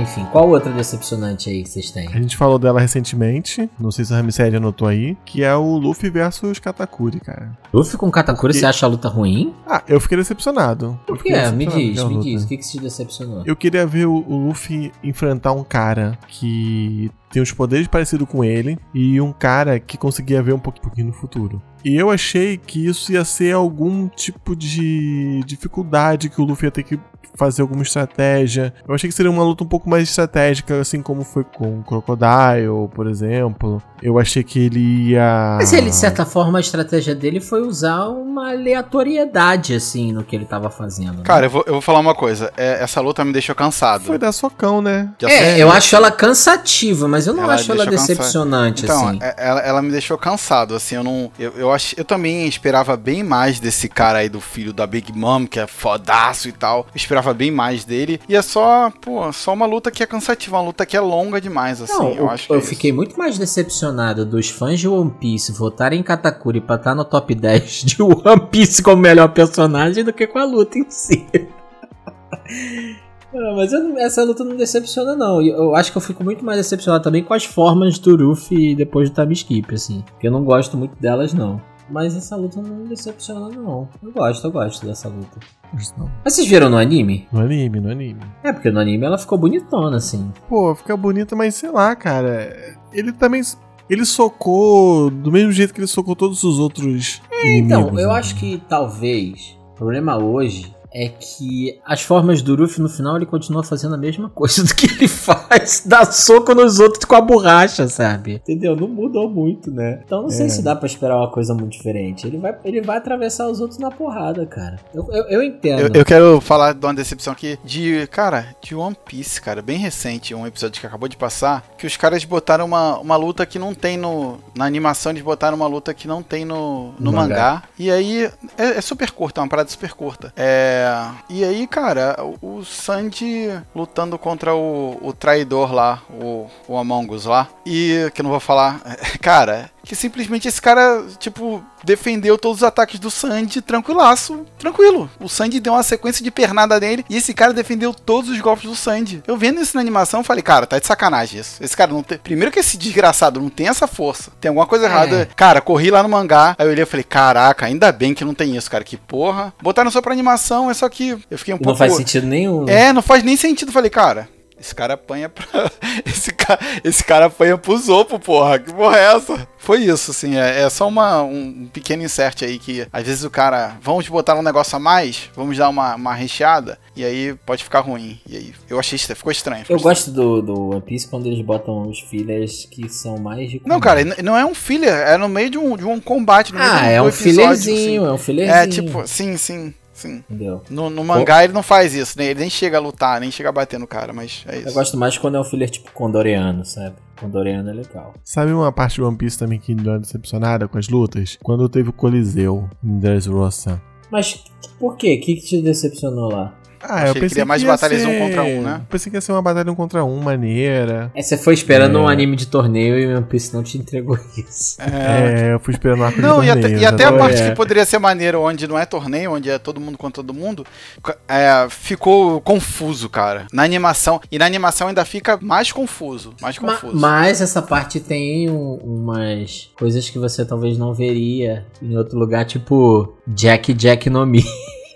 Enfim, qual outra decepcionante aí que vocês têm? A gente falou dela recentemente, não sei se a Ramsed anotou aí, que é o Luffy versus Katakuri, cara. Luffy com Katakuri, Porque- você acha a luta ruim? Ah, eu fiquei decepcionado. Por quê? Me diz, me diz. O que, que se decepcionou? Eu queria ver o, o Luffy enfrentar um cara que tem os poderes parecidos com ele e um cara que conseguia ver um pouquinho, no futuro. E eu achei que isso ia ser algum tipo de dificuldade que o Luffy ia ter que fazer alguma estratégia. Eu achei que seria uma luta um pouco mais estratégica, assim como foi com o Crocodile, por exemplo. Eu achei que ele ia. Mas ele, de certa forma, a estratégia dele foi usar uma aleatoriedade, assim, no que ele tava fazendo. né? Cara, eu vou, eu vou falar uma coisa. É, essa luta me deixou cansado. Foi dar socão, né? É, sei- eu acho ela cansativa, mas eu não Ela acho ela deixa cansado. decepcionante, Então, assim. é- ela, ela me deixou cansado, assim, eu não. Eu, eu, ach, eu também esperava bem mais desse cara aí do filho da Big Mom, que é fodaço e tal. Eu esperava bem mais dele. E é só, pô, só uma luta que é cansativa, uma luta que é longa demais, assim. Não, eu eu, acho que eu é isso. fiquei muito mais decepcionado dos fãs de One Piece votarem em Katakuri pra estar no top 10 de One Piece como melhor personagem do que com a luta em si. <laughs> Ah, mas eu não- essa luta não decepciona, não. E Eu acho que eu fico muito mais decepcionado também com as formas do Ruffy depois do time skip, assim. Porque eu não gosto muito delas, não. Mas essa luta não me decepciona, não. Eu gosto, eu gosto dessa luta. Não. Mas vocês viram no anime? No anime, no anime. É, porque no anime ela ficou bonitona, assim. Pô, fica bonita, mas sei lá, cara. Ele também. Ele socou do mesmo jeito que ele socou todos os outros. Então, inimigos, eu né? acho que talvez o problema hoje é que as formas do Ruffy no final ele continua fazendo a mesma coisa <laughs> do que ele faz, dá soco nos outros com a borracha, sabe? Entendeu? Não mudou muito, né? Então não sei É. se dá pra esperar uma coisa muito diferente. Ele vai, ele vai atravessar os outros na porrada, cara. Eu, eu, eu entendo. Eu, eu quero falar de uma decepção aqui de, cara, de One Piece, cara, bem recente, um episódio que acabou de passar, que os caras botaram uma, uma luta que não tem no. Na animação, eles botaram uma luta que não tem no, no No mangá. mangá. E aí é, é super curta, é uma parada super curta. É. E aí, cara, o, Sandy lutando contra o, o traidor lá, o, o Among Us lá. E que não vou falar. <laughs> Cara, que simplesmente esse cara, tipo, defendeu todos os ataques do Sandy tranquilaço, tranquilo. O Sandy deu uma sequência de pernada nele e esse cara defendeu todos os golpes do Sandy. Eu vendo isso na animação, falei, cara, tá de sacanagem isso. Esse cara não tem. Primeiro que esse desgraçado não tem essa força. Tem alguma coisa É. errada. Cara, corri lá no mangá, aí eu olhei e falei, caraca, ainda bem que não tem isso, cara. Que porra. Botaram só pra animação, é só que eu fiquei um não pouco. faz sentido nenhum. É, não faz nem sentido. Falei, cara, esse cara apanha pra. <laughs> Esse cara, esse cara apanha pro Zopo, porra. Que porra é essa? Foi isso, assim. É, é só uma, um pequeno insert aí que às vezes o cara. Vamos botar um negócio a mais, vamos dar uma, uma recheada, e aí pode ficar ruim. E aí eu achei estranho, ficou estranho. ficou Eu estranho. gosto do, do One Piece quando eles botam os fillers que são mais de. Não, cara, não é um filler, é no meio de um, de um combate. No meio Ah, é do um episódio, fillerzinho, assim. é um fillerzinho. É tipo, sim, sim, sim. Entendeu? No, no mangá ele não faz isso, né? Ele nem chega a lutar, nem chega a bater no cara, mas é isso. Eu gosto mais quando é um filler tipo condoreano, sabe? Com Doriano é legal. Sabe uma parte do One Piece também que me deu uma decepcionada com as lutas? Quando teve o Coliseu em Dressrosa. Mas por quê? O que, que te decepcionou lá? Ah, Achei que queria mais ia batalhas ser- um contra um, né? Pensei que ia ser uma batalha um contra um, maneira. É, você foi esperando É. um anime de torneio e o One Piece não te entregou <laughs> isso. É, eu fui esperando o arco Não, de e até, torneio, e até a parte É. que poderia ser maneira, onde não é torneio, onde é todo mundo contra todo mundo, é, ficou confuso, cara. Na animação. E na animação ainda fica mais confuso. Mais Ma- confuso. mas essa parte tem um- umas coisas que você talvez não veria em outro lugar, tipo Jack Jack no Mi.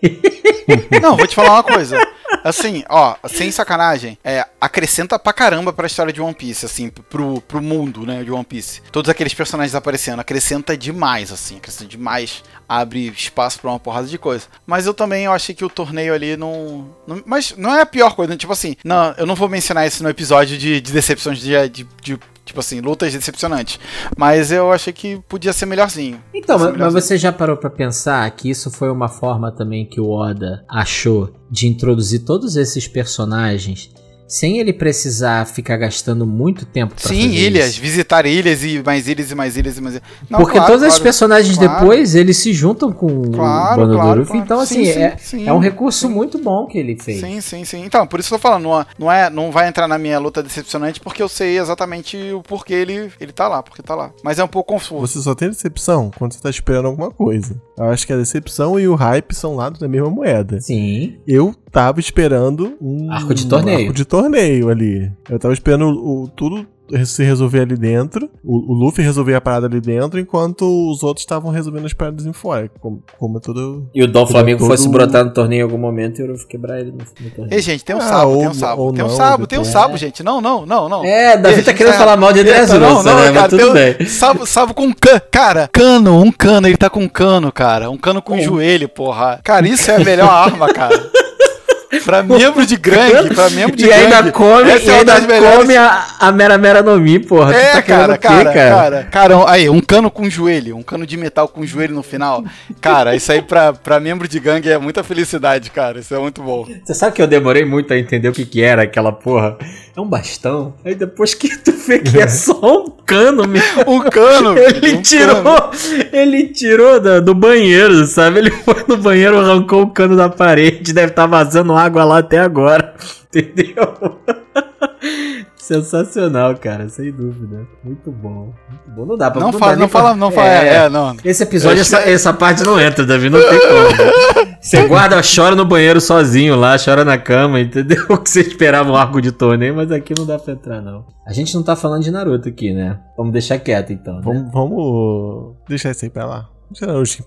<laughs> <laughs> Não, vou te falar uma coisa. Assim, ó, sem sacanagem, é, acrescenta pra caramba pra história de One Piece, assim, pro, pro mundo, né, de One Piece. Todos aqueles personagens aparecendo, acrescenta demais, assim, acrescenta demais, abre espaço pra uma porrada de coisa. Mas eu também eu achei que o torneio ali não, não- Mas não é a pior coisa, tipo assim, não, eu não vou mencionar isso no episódio de, de decepções de, de, de, Tipo assim, lutas decepcionantes. Mas eu achei que podia ser melhorzinho. Então, mas, ser mas melhorzinho. você já parou pra pensar que isso foi uma forma também que o Oda achou de introduzir todos esses personagens sem ele precisar ficar gastando muito tempo pra Sim, fazer ilhas, isso? visitar ilhas e mais ilhas e mais ilhas e mais ilhas. Não, Porque claro, todos esses claro. personagens claro. depois, eles se juntam com Claro, o Bando claro, do Luffy. claro. Então, assim, Sim, sim, é, sim. é um recurso muito bom que ele fez. Sim, sim, sim. Então, por isso que eu tô falando, não, é- não, é, não vai entrar na minha luta decepcionante porque eu sei exatamente o porquê ele, ele tá lá, porque tá lá. Mas é um pouco confuso. Você só tem decepção quando você tá esperando alguma coisa. Eu acho que a decepção e o hype são lados da mesma moeda. Sim. Eu tava esperando um Arco de torneio. arco de torneio ali. Eu tava esperando o, o- tudo se resolver ali dentro, o, o Luffy resolver a parada ali dentro, enquanto os outros estavam resolvendo as paradas em fora. Como, como é todo. E o Dom Flamengo todo- fosse brotar no torneio em algum momento e eu vou quebrar ele no, no torneio. Ei, gente, tem um Ah, sabo, tem um sabo. ou Tem um não, sabo, tem um depois. sabo, gente. Não, não, não, não. É, Davi Ei, tá gente, querendo é- falar mal de André Eita, não, né? cara, Mas tudo tem um- bem. Sabo com can, cara, cano, um cano, ele tá com um cano, cara. Um cano com joelho, porra. Cara, isso é a melhor arma, cara. <laughs> Pra membro de gangue, pra membro de E ainda gangue. come, essa e é uma ainda das melhores come a, a Mera Mera no Mi, porra. É, tá cara, quê, cara, cara, cara, aí, um cano com joelho, um cano de metal com joelho no final. Cara, isso aí pra, pra membro de gangue é muita felicidade, cara. Isso é muito bom. Você sabe que eu demorei muito a entender o que que era aquela porra? É um bastão. Aí depois que tu vê que é <laughs> só um cano mesmo. <laughs> Um cano, <laughs> Ele um tirou, cano. ele tirou da- do banheiro, sabe? Ele foi no banheiro, arrancou o cano da parede, deve estar vazando água lá até agora. Entendeu? Sensacional, cara, sem dúvida. Muito bom. Muito bom. Não dá pra Não dá fala, não pra- fala, não fala. É, é, não. Esse episódio, essa, essa parte não entra, Davi, não tem como. <laughs> Você guarda, chora no banheiro sozinho lá, chora na cama, entendeu? <laughs> Que você esperava um arco de torneio, mas aqui não dá pra entrar, não. A gente não tá falando de Naruto aqui, né? Vamos deixar quieto, então. Né? Vamos, vamos deixar isso aí pra lá.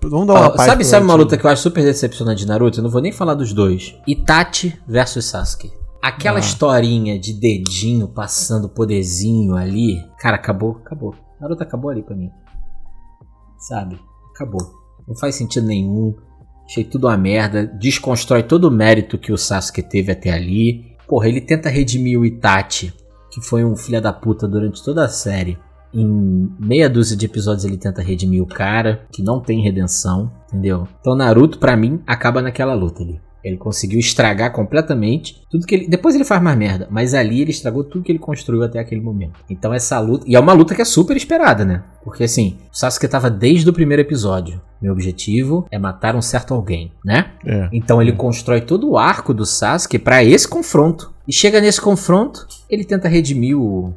Vamos dar uma paz sabe, sabe uma luta que eu acho super decepcionante de Naruto? Eu não vou nem falar dos dois. Itachi versus Sasuke. Aquela Ah. historinha de dedinho passando poderzinho ali. Cara, acabou, acabou. Naruto acabou ali pra mim. Sabe? Acabou. Não faz sentido nenhum. Achei tudo uma merda. Desconstrói todo o mérito que o Sasuke teve até ali. Porra, ele tenta redimir o Itachi, que foi um filho da puta durante toda a série. Em meia dúzia de episódios ele tenta redimir o cara, que não tem redenção, entendeu? Então Naruto, pra mim, acaba naquela luta ali. Ele conseguiu estragar completamente tudo que ele. Depois ele faz mais merda, mas ali ele estragou tudo que ele construiu até aquele momento. Então essa luta. E é uma luta que é super esperada, né? Porque assim, o Sasuke tava desde o primeiro episódio. Meu objetivo é matar um certo alguém, né? É. Então ele constrói todo o arco do Sasuke pra esse confronto. E chega nesse confronto, ele tenta redimir o,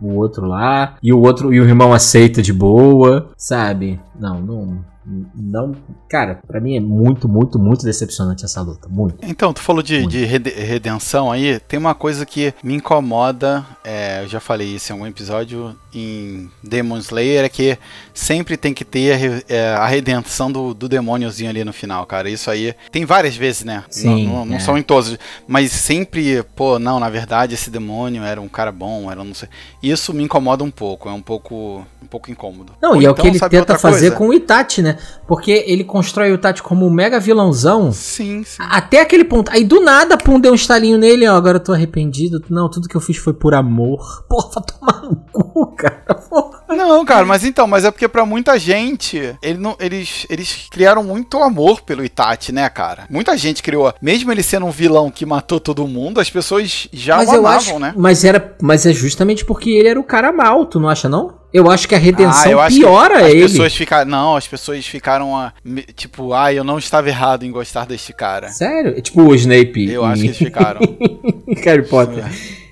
o outro lá, e o outro e o irmão aceita de boa, sabe? Não, não não, cara, pra mim é muito, muito, muito decepcionante essa luta, muito. Então, tu falou de, Muito. de rede- redenção aí. Tem uma coisa que me incomoda. é, eu já falei isso em algum episódio em Demon Slayer. É que sempre tem que ter a é, a redenção do, do demôniozinho ali no final, cara. Isso aí tem várias vezes, né? Sim, não é. são em todos. Mas sempre, pô, não, na verdade esse demônio era um cara bom, era um não sei. Isso me incomoda um pouco. É um pouco, um pouco incômodo. Não, Ou e é o então, que ele tenta fazer coisa? com o Itachi, né? Porque ele constrói o Itachi como um mega vilãozão. Sim, sim. Até aquele ponto. Aí do nada, pum, deu um estalinho nele, ó. Agora eu tô arrependido. Não, tudo que eu fiz foi por amor. <laughs> Porra, vai tomar no cu, cara. Porra. Não, cara, mas então, mas é porque pra muita gente, ele não, eles, eles criaram muito amor pelo Itachi, né, cara? Muita gente criou. Mesmo ele sendo um vilão que matou todo mundo, as pessoas já mas o eu amavam, acho, né? mas era, mas é justamente porque ele era o cara mal, tu não acha não? Eu acho que a redenção Ah, eu acho que piora as ele. pessoas ficaram. Não, as pessoas ficaram me- tipo, ah, eu não estava errado em gostar deste cara. Sério? É Tipo o Snape. Eu e acho que eles ficaram. <laughs> Harry Potter.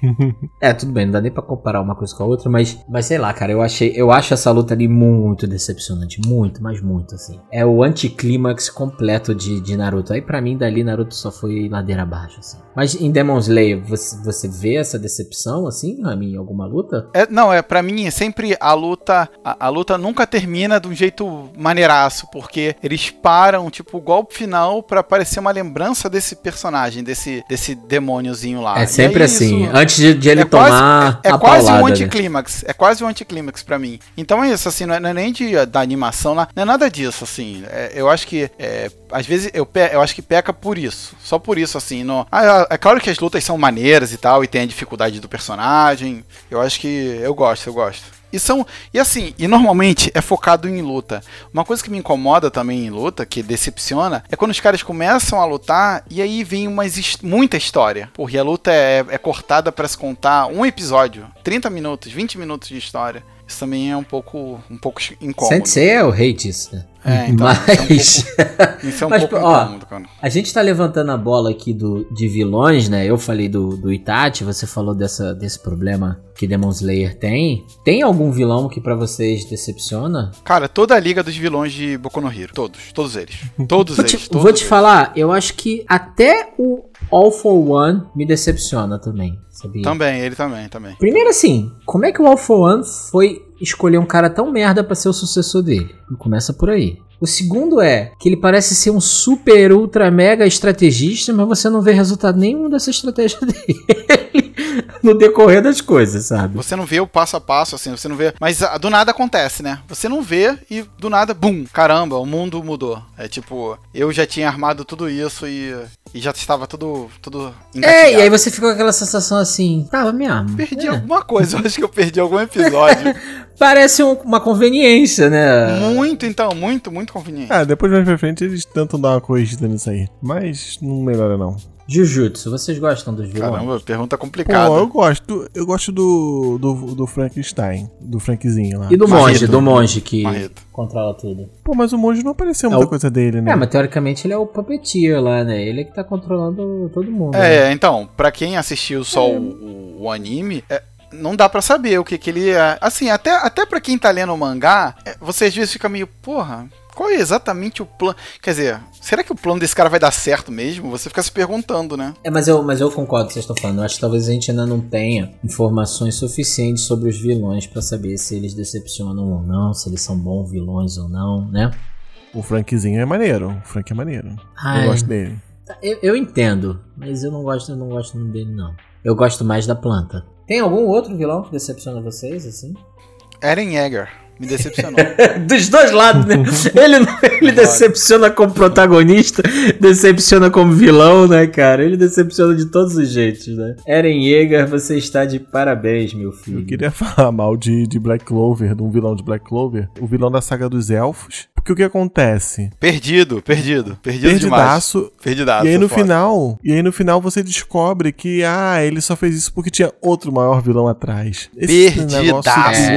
<laughs> É, tudo bem, não dá nem pra comparar uma coisa com a outra, mas, mas sei lá, cara, eu achei, eu acho essa luta ali muito decepcionante, muito, mas muito, assim. É o anticlímax completo de, de Naruto. Aí pra mim, dali, Naruto só foi ladeira abaixo, assim. Mas em Demon Slayer, você, você vê essa decepção, assim, Rami, em alguma luta? É, não, é para mim é sempre a luta, a, a luta nunca termina de um jeito maneiraço, porque eles param, tipo, o golpe final pra parecer uma lembrança desse personagem, desse desse demôniozinho lá. é sempre aí assim, isso- antes de, de ele é quase, tomar é, é a quase paulada, um né? anticlímax. É quase um anticlímax pra mim. Então é isso, assim, não é, não é nem de, da animação, não é nada disso, assim. É, eu acho que, é, às vezes, eu, pe- eu acho que peca por isso. Só por isso, assim. No, ah, é claro que as lutas são maneiras e tal, e tem a dificuldade do personagem. Eu acho que eu gosto, eu gosto. E são. E assim, e normalmente é focado em luta. Uma coisa que me incomoda também em luta, que decepciona, é quando os caras começam a lutar e aí vem his- muita história. Porque a luta é, é cortada para se contar um episódio, 30 minutos, 20 minutos de história. Isso também é um pouco, um pouco incômodo. Sensei é o rei disso, né? É, <laughs> então, Mas... Isso é um Mas, pouco ó, incômodo, cara. A gente tá levantando a bola aqui do, de vilões, né? Eu falei do, do Itachi, você falou dessa, desse problema que Demon Slayer tem. Tem algum vilão que pra vocês decepciona? Cara, toda a liga dos vilões de Boku no Hero. Todos, todos eles. Todos Vou eles. te, todos vou te eles. falar, eu acho que até o All for One me decepciona também, sabia? Também, ele também, também. Primeiro assim, como é que o All for One foi escolher um cara tão merda pra ser o sucessor dele? Começa por aí. O segundo é que ele parece ser um super, ultra, mega estrategista, mas você não vê resultado nenhum dessa estratégia <laughs> dele no decorrer das coisas, sabe? Você não vê o passo a passo, assim, você não vê. Mas ah, do nada acontece, né? Você não vê e do nada, bum, caramba, o mundo mudou. É tipo, eu já tinha armado tudo isso e, e já estava tudo, tudo É, e aí você fica com aquela sensação assim, tava mesmo. Perdi É. alguma coisa, <laughs> eu acho que eu perdi algum episódio. <laughs> Parece um- uma conveniência, né? muito, então, muito, muito conveniente. Ah, depois mais pra frente eles tentam dar uma corrigida nisso aí. Mas não melhora não. Jujutsu, vocês gostam dos vilões? Caramba, pergunta Pô, complicada. eu gosto. Eu gosto do, do, do Frankenstein. Do Frankzinho lá. E do Marrito. monge, do monge que controla tudo. Pô, mas o monge não apareceu É muita o- coisa dele, né? É, mas teoricamente ele é o puppeteer lá, né? Ele é que tá controlando todo mundo. né? É, então, pra quem assistiu só o, o- o anime, é, não dá pra saber o que que ele é. Assim, até, até pra quem tá lendo o mangá, é, você às vezes fica meio, porra, qual é exatamente o plano? Quer dizer, será que o plano desse cara vai dar certo mesmo? Você fica se perguntando, né? É, mas eu, mas eu concordo com o que vocês estão falando. Eu acho que talvez a gente ainda não tenha informações suficientes sobre os vilões pra saber se eles decepcionam ou não, se eles são bons vilões ou não, né? O Frankzinho é maneiro. O Frank é maneiro. Ai. Eu gosto dele. Eu, eu entendo, mas eu não gosto, eu não gosto dele, não. Eu gosto mais da planta. Tem algum outro vilão que decepciona vocês, assim? Eren Yeager me decepcionou. <laughs> Dos dois lados, né? <laughs> Ele, ele decepciona como protagonista, decepciona como vilão, né, cara? Ele decepciona de todos os jeitos, né? Eren Yeager, você está de parabéns, meu filho. Eu queria <laughs> falar mal de, de Black Clover, de um vilão de Black Clover. O vilão da saga dos elfos. Porque o que acontece? perdido, perdido. Perdido demais. Perdidaço. Perdidaço. E aí no foda. final, e aí no final você descobre que ah, ele só fez isso porque tinha outro maior vilão atrás. Perdidaço, de outro-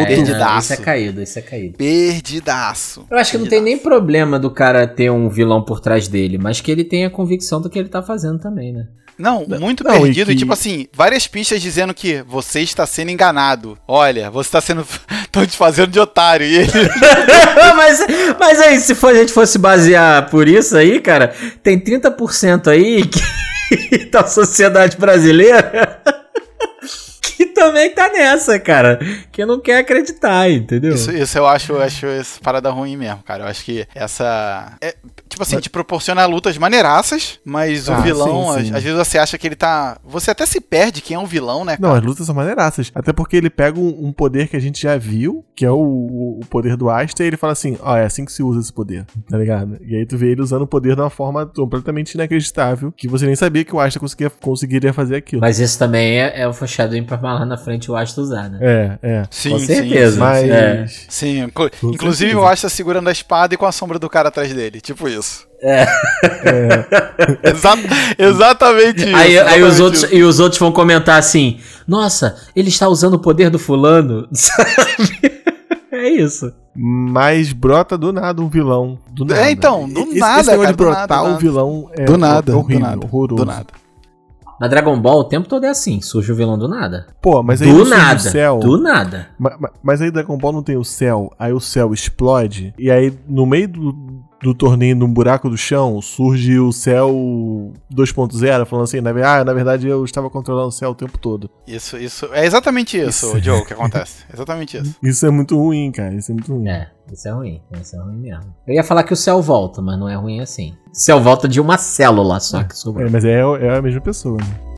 perdidaço. Isso é caído, isso é caído. Perdidaço. Eu acho que não tem nem problema do cara ter um vilão por trás dele, mas que ele tenha a convicção do que ele tá fazendo também, né? Não, muito não, perdido. E, que- tipo assim, várias pistas dizendo que você está sendo enganado. Olha, você está sendo. <laughs> Estão te fazendo de otário. E ele. <laughs> mas, mas aí, se for, a gente fosse basear por isso aí, cara, tem 30% aí que, <laughs> da sociedade brasileira também tá nessa, cara. Que não quer acreditar, entendeu? Isso, isso eu acho, eu acho essa parada ruim mesmo, cara. Eu acho que essa. é, Tipo assim, te proporciona lutas maneiraças, mas o Ah, vilão, sim, às, sim. às vezes você acha que ele tá. Você até se perde quem é o vilão, né? Não, as lutas são maneiraças. Até porque ele pega um, um poder que a gente já viu, que é o, o- o poder do Asta, e ele fala assim: ó, é assim que se usa esse poder, tá ligado? E aí tu vê ele usando o poder de uma forma completamente inacreditável, que você nem sabia que o Asta conseguia, conseguiria fazer aquilo. Mas isso também é, é o pra mais lá na frente o Asta usar, né? É, é. Sim, Com sim, certeza. sim. Mas. É. Sim, inclu- Com inclusive certeza. o Asta segurando a espada e com a sombra do cara atrás dele. Tipo isso. É. Exa- exatamente isso. Aí, aí os exatamente outros, isso. e os outros vão comentar assim: Nossa, ele está usando o poder do fulano. <laughs> Sabe? É isso. Mas brota do nada um vilão. Do nada. É, então, do Esse- nada, Esse cara, de brotar nada, do o vilão é, Do nada, é horrível, do nada, horroroso. do nada. Na Dragon Ball o tempo todo é assim: surge o vilão do nada. Pô, mas aí do não surge nada. o céu. Do nada. Ma- ma- Mas aí Dragon Ball não tem o céu, aí o céu explode, e aí no meio do, do torneio, num buraco do chão, surge o céu 2.0, falando assim, na, ah, na verdade eu estava controlando o céu o tempo todo. Isso, isso. É exatamente isso, Isso. Joe, que acontece. <laughs> Exatamente isso. Isso é muito ruim, cara, isso é muito ruim. É, isso é ruim. Isso é ruim mesmo. Eu ia falar que o céu volta, mas não é ruim assim. O céu volta de uma célula só que sobrou. É, mas é, é a mesma pessoa, né?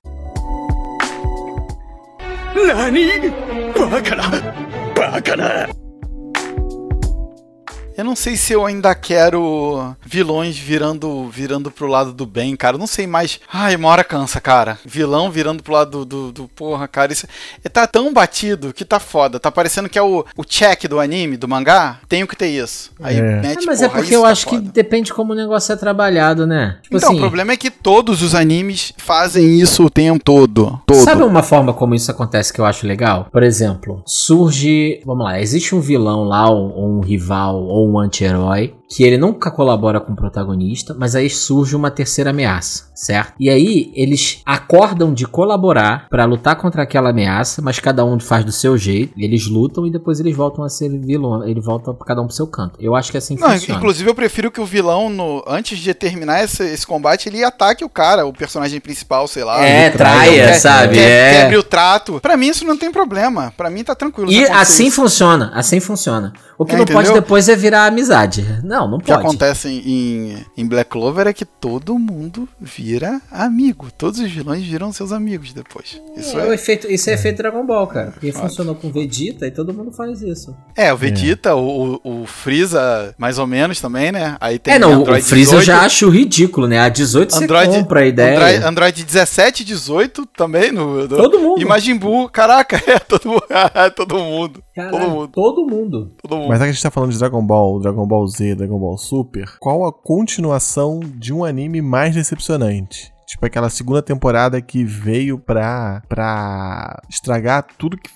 Eu não sei se eu ainda quero vilões virando virando pro lado do bem, cara. Eu não sei mais. Ai, uma hora cansa, cara. Vilão virando pro lado do, do, do- porra, cara. Isso é, tá tão batido que tá foda. Tá parecendo que é o, o check do anime, do mangá. Tenho que ter isso. Aí É. mete, É, mas é porra, porque isso eu tá acho que foda. depende como o negócio é trabalhado, né? Tipo Então, o problema é que todos os animes fazem isso o tempo todo. Todo. Sabe uma forma como isso acontece que eu acho legal? Por exemplo, surge. Vamos lá, existe um vilão lá, ou ou um rival, ou um anti-herói, que ele nunca colabora com o protagonista, mas aí surge uma terceira ameaça, certo? E aí eles acordam de colaborar pra lutar contra aquela ameaça, mas cada um faz do seu jeito, eles lutam e depois eles voltam a ser vilão, eles voltam cada um pro seu canto. Eu acho que assim Não, funciona. inclusive eu prefiro que o vilão, no, antes de terminar esse, esse combate, ele ataque o cara, o personagem principal, sei lá. É, Ele traia, que- sabe? que- É. Quebre o trato. Pra mim isso não tem problema. Pra mim tá tranquilo. E acontecer assim isso. funciona, assim funciona. O que É, não pode entendeu? depois é virar amizade. Não, não O que pode. acontece em, em Black Clover é que todo mundo vira amigo. Todos os vilões viram seus amigos depois. Isso é, o é. efeito, isso é efeito Dragon Ball, cara. Porque funcionou com Vegeta e todo mundo faz isso. É, o Vegeta, o, o, o Freeza, mais ou menos também, né? Aí tem é, não, o Android Freeza eu 18, já acho ridículo, né? A 18 você Android, compra a ideia. Android, Android 17, 18 também no. no Todo mundo. E Majin Buu, caraca, <laughs> é todo, mundo- <laughs> todo mundo. Caralho, todo mundo. Todo mundo. Todo mundo. Mas já que a gente tá falando de Dragon Ball, Dragon Ball Z, Dragon Ball Super, qual a continuação de um anime mais decepcionante? Tipo aquela segunda temporada que veio pra, pra estragar tudo que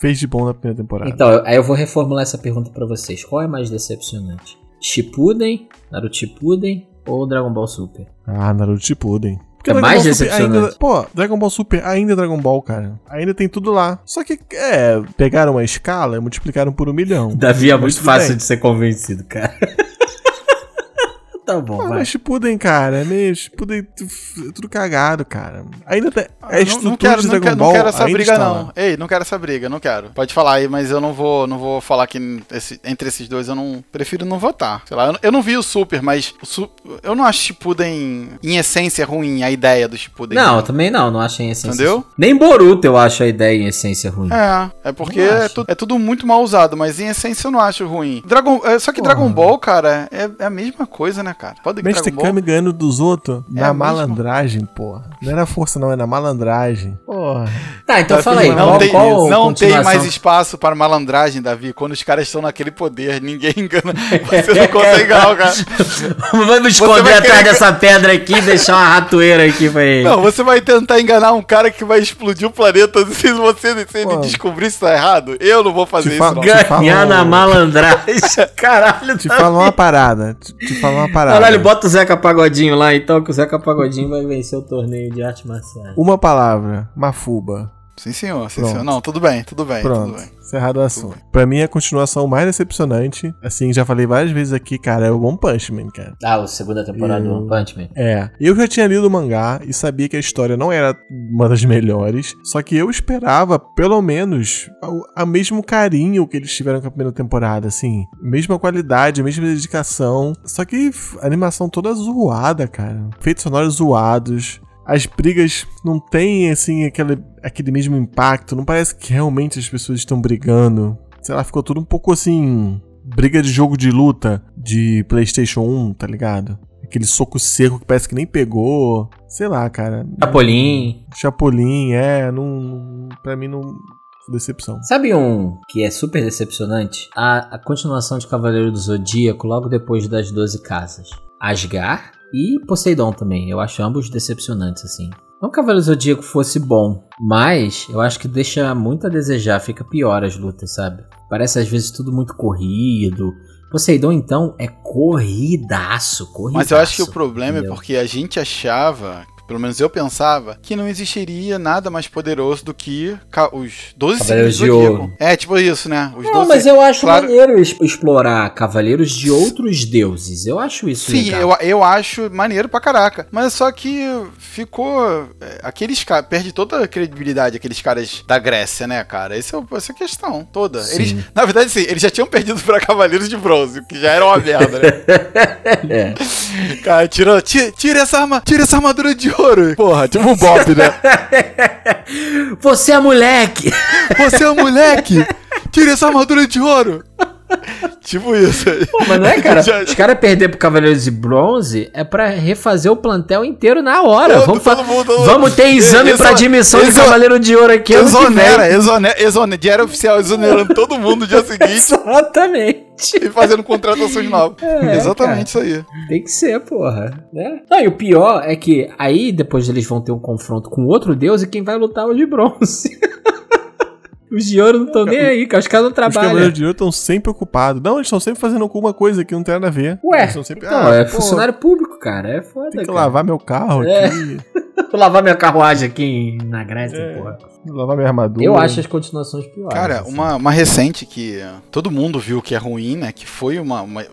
fez de bom na primeira temporada. Então, eu- aí eu vou reformular essa pergunta pra vocês. Qual é mais decepcionante? Shippuden, Naruto Shippuden ou Dragon Ball Super? Ah, Naruto Shippuden. Porque É Dragon mais Ball decepcionante. Ainda, pô, Dragon Ball Super ainda é Dragon Ball, cara. Ainda tem tudo lá. Só que, é, pegaram uma escala e multiplicaram por um milhão. Davi é muito fácil bem. de ser convencido, cara. Tá bom, Ah, vai. mas Shippuden, cara, é meio Shippuden tudo cagado, cara. Ainda tem, Ah, não, não quero, de não quero, Ball não quero essa briga, não. lá. Ei, não quero essa briga, não quero. Pode falar aí, mas eu não vou, não vou falar que esse- entre esses dois eu não prefiro não votar. Sei lá, eu, não- eu não vi o Super, mas o Su- eu não acho Shippuden em essência ruim a ideia do Shippuden. Não, eu também não, não acho em essência. Entendeu? Nem Boruto eu acho a ideia em essência ruim. É, é porque é, tu- é tudo muito mal usado, mas em essência eu não acho ruim. Dragon, é, só que Porra. Dragon Ball, cara, é, é a mesma coisa, né, cara? Pode Mestre. Kami ganhando dos outros É na mesmo? malandragem, porra. Não era força, não, é na malandragem. Porra. Tá, então fala aí, Não, qual, tem, qual não tem mais espaço para malandragem, Davi. Quando os caras estão naquele poder, ninguém <laughs> engana. Você <laughs> não consegue enganar o cara. Vamos esconder vai atrás querer- dessa pedra aqui e deixar uma ratoeira aqui pra ele. Não, você vai tentar enganar um cara que vai explodir o planeta <laughs> se você se ele descobrir se tá errado. Eu não vou fazer Te isso, falo- não. Ganha- Ganhar falo- na malandragem. Caralho, Te tá falo uma parada. Te, te falo uma parada. Caralho, bota o Zeca Pagodinho lá então, que o Zeca Pagodinho vai vencer o torneio de arte marcial. Uma palavra. Mafuba. Sim, senhor, sim, Pronto. senhor. Não, tudo bem, tudo bem, tudo Pronto, bem. encerrado o assunto. Pra mim, a continuação mais decepcionante, assim, já falei várias vezes aqui, cara, é o One Punch Man, cara. Ah, a segunda temporada do One Punch Man. É, eu já tinha lido o mangá e sabia que a história não era uma das melhores, só que eu esperava, pelo menos, o a mesmo carinho que eles tiveram com a primeira temporada, assim, mesma qualidade, mesma dedicação, só que a animação toda zoada, cara. Feitos sonoros zoados. As brigas não têm, assim, aquele, aquele mesmo impacto. Não parece que realmente as pessoas estão brigando. Sei lá, ficou tudo um pouco assim. Briga de jogo de luta de PlayStation 1, tá ligado? Aquele soco seco que parece que nem pegou. Sei lá, cara. Chapolin. Chapolin, é. Não, pra mim não. Decepção. Sabe um que é super decepcionante? A, a continuação de Cavaleiro do Zodíaco logo depois das 12 casas. Asgar e Poseidon também. Eu acho ambos decepcionantes, assim. Não que Cavaleiro Zodíaco fosse bom, mas eu acho que deixa muito a desejar, fica pior as lutas, sabe? Parece às vezes tudo muito corrido. Poseidon, então, é corridaço, corridaço. Mas eu acho que o problema entendeu? é porque a gente achava, pelo menos eu pensava, que não existiria nada mais poderoso do que os 12 Cavaleiros de. Ouro. É, tipo isso, né? Os Não, 12 mas eu acho claro- maneiro explorar cavaleiros de outros deuses. Eu acho isso Sim, legal. eu, eu acho maneiro pra caraca. Mas só que ficou. é, Aqueles caras. Perde toda a credibilidade, aqueles caras da Grécia, né, cara? Esse é, essa é a questão toda. Sim. Eles, na verdade, sim, eles já tinham <laughs> perdido pra Cavaleiros de Bronze, que já era uma merda, né? <laughs> É. Cara, tira, tira, tira essa arma, tira essa armadura de ouro. Porra, tipo um Bob, né? <laughs> Você é moleque! Você é moleque! Tira essa armadura de ouro! <laughs> tipo isso aí. Pô, mas não é, cara? <laughs> Já- Os caras perder pro Cavaleiros de Bronze é pra refazer o plantel inteiro na hora. Todo- vamos, fa- todo mundo- todo vamos ter exame Exo- pra admissão de exo- Cavaleiro de Ouro aqui Exonera, exonera, exonera, diário oficial, exonerando todo mundo no dia <laughs> seguinte Exatamente. e fazendo contratações novas. É, Exatamente isso aí. Tem que ser, porra. Né? Não, e o pior é que aí depois eles vão ter um confronto com outro deus e quem vai lutar é o de bronze. Os de ouro não estão nem aí, cara. Os caras não Os trabalham. Cavaleiros de Ouro estão sempre ocupados. Não, eles estão sempre fazendo alguma coisa que não tem nada a ver. Ué, sempre, Não, ah, é pô, funcionário público, cara. É foda, Tem que cara. lavar meu carro É. aqui. <laughs> Vou lavar minha carruagem aqui na Grécia, É. porra. Lavar minha armadura. Eu acho as continuações piores. Cara, assim. uma, uma recente que todo mundo viu que é ruim, né? Que foi uma. uma-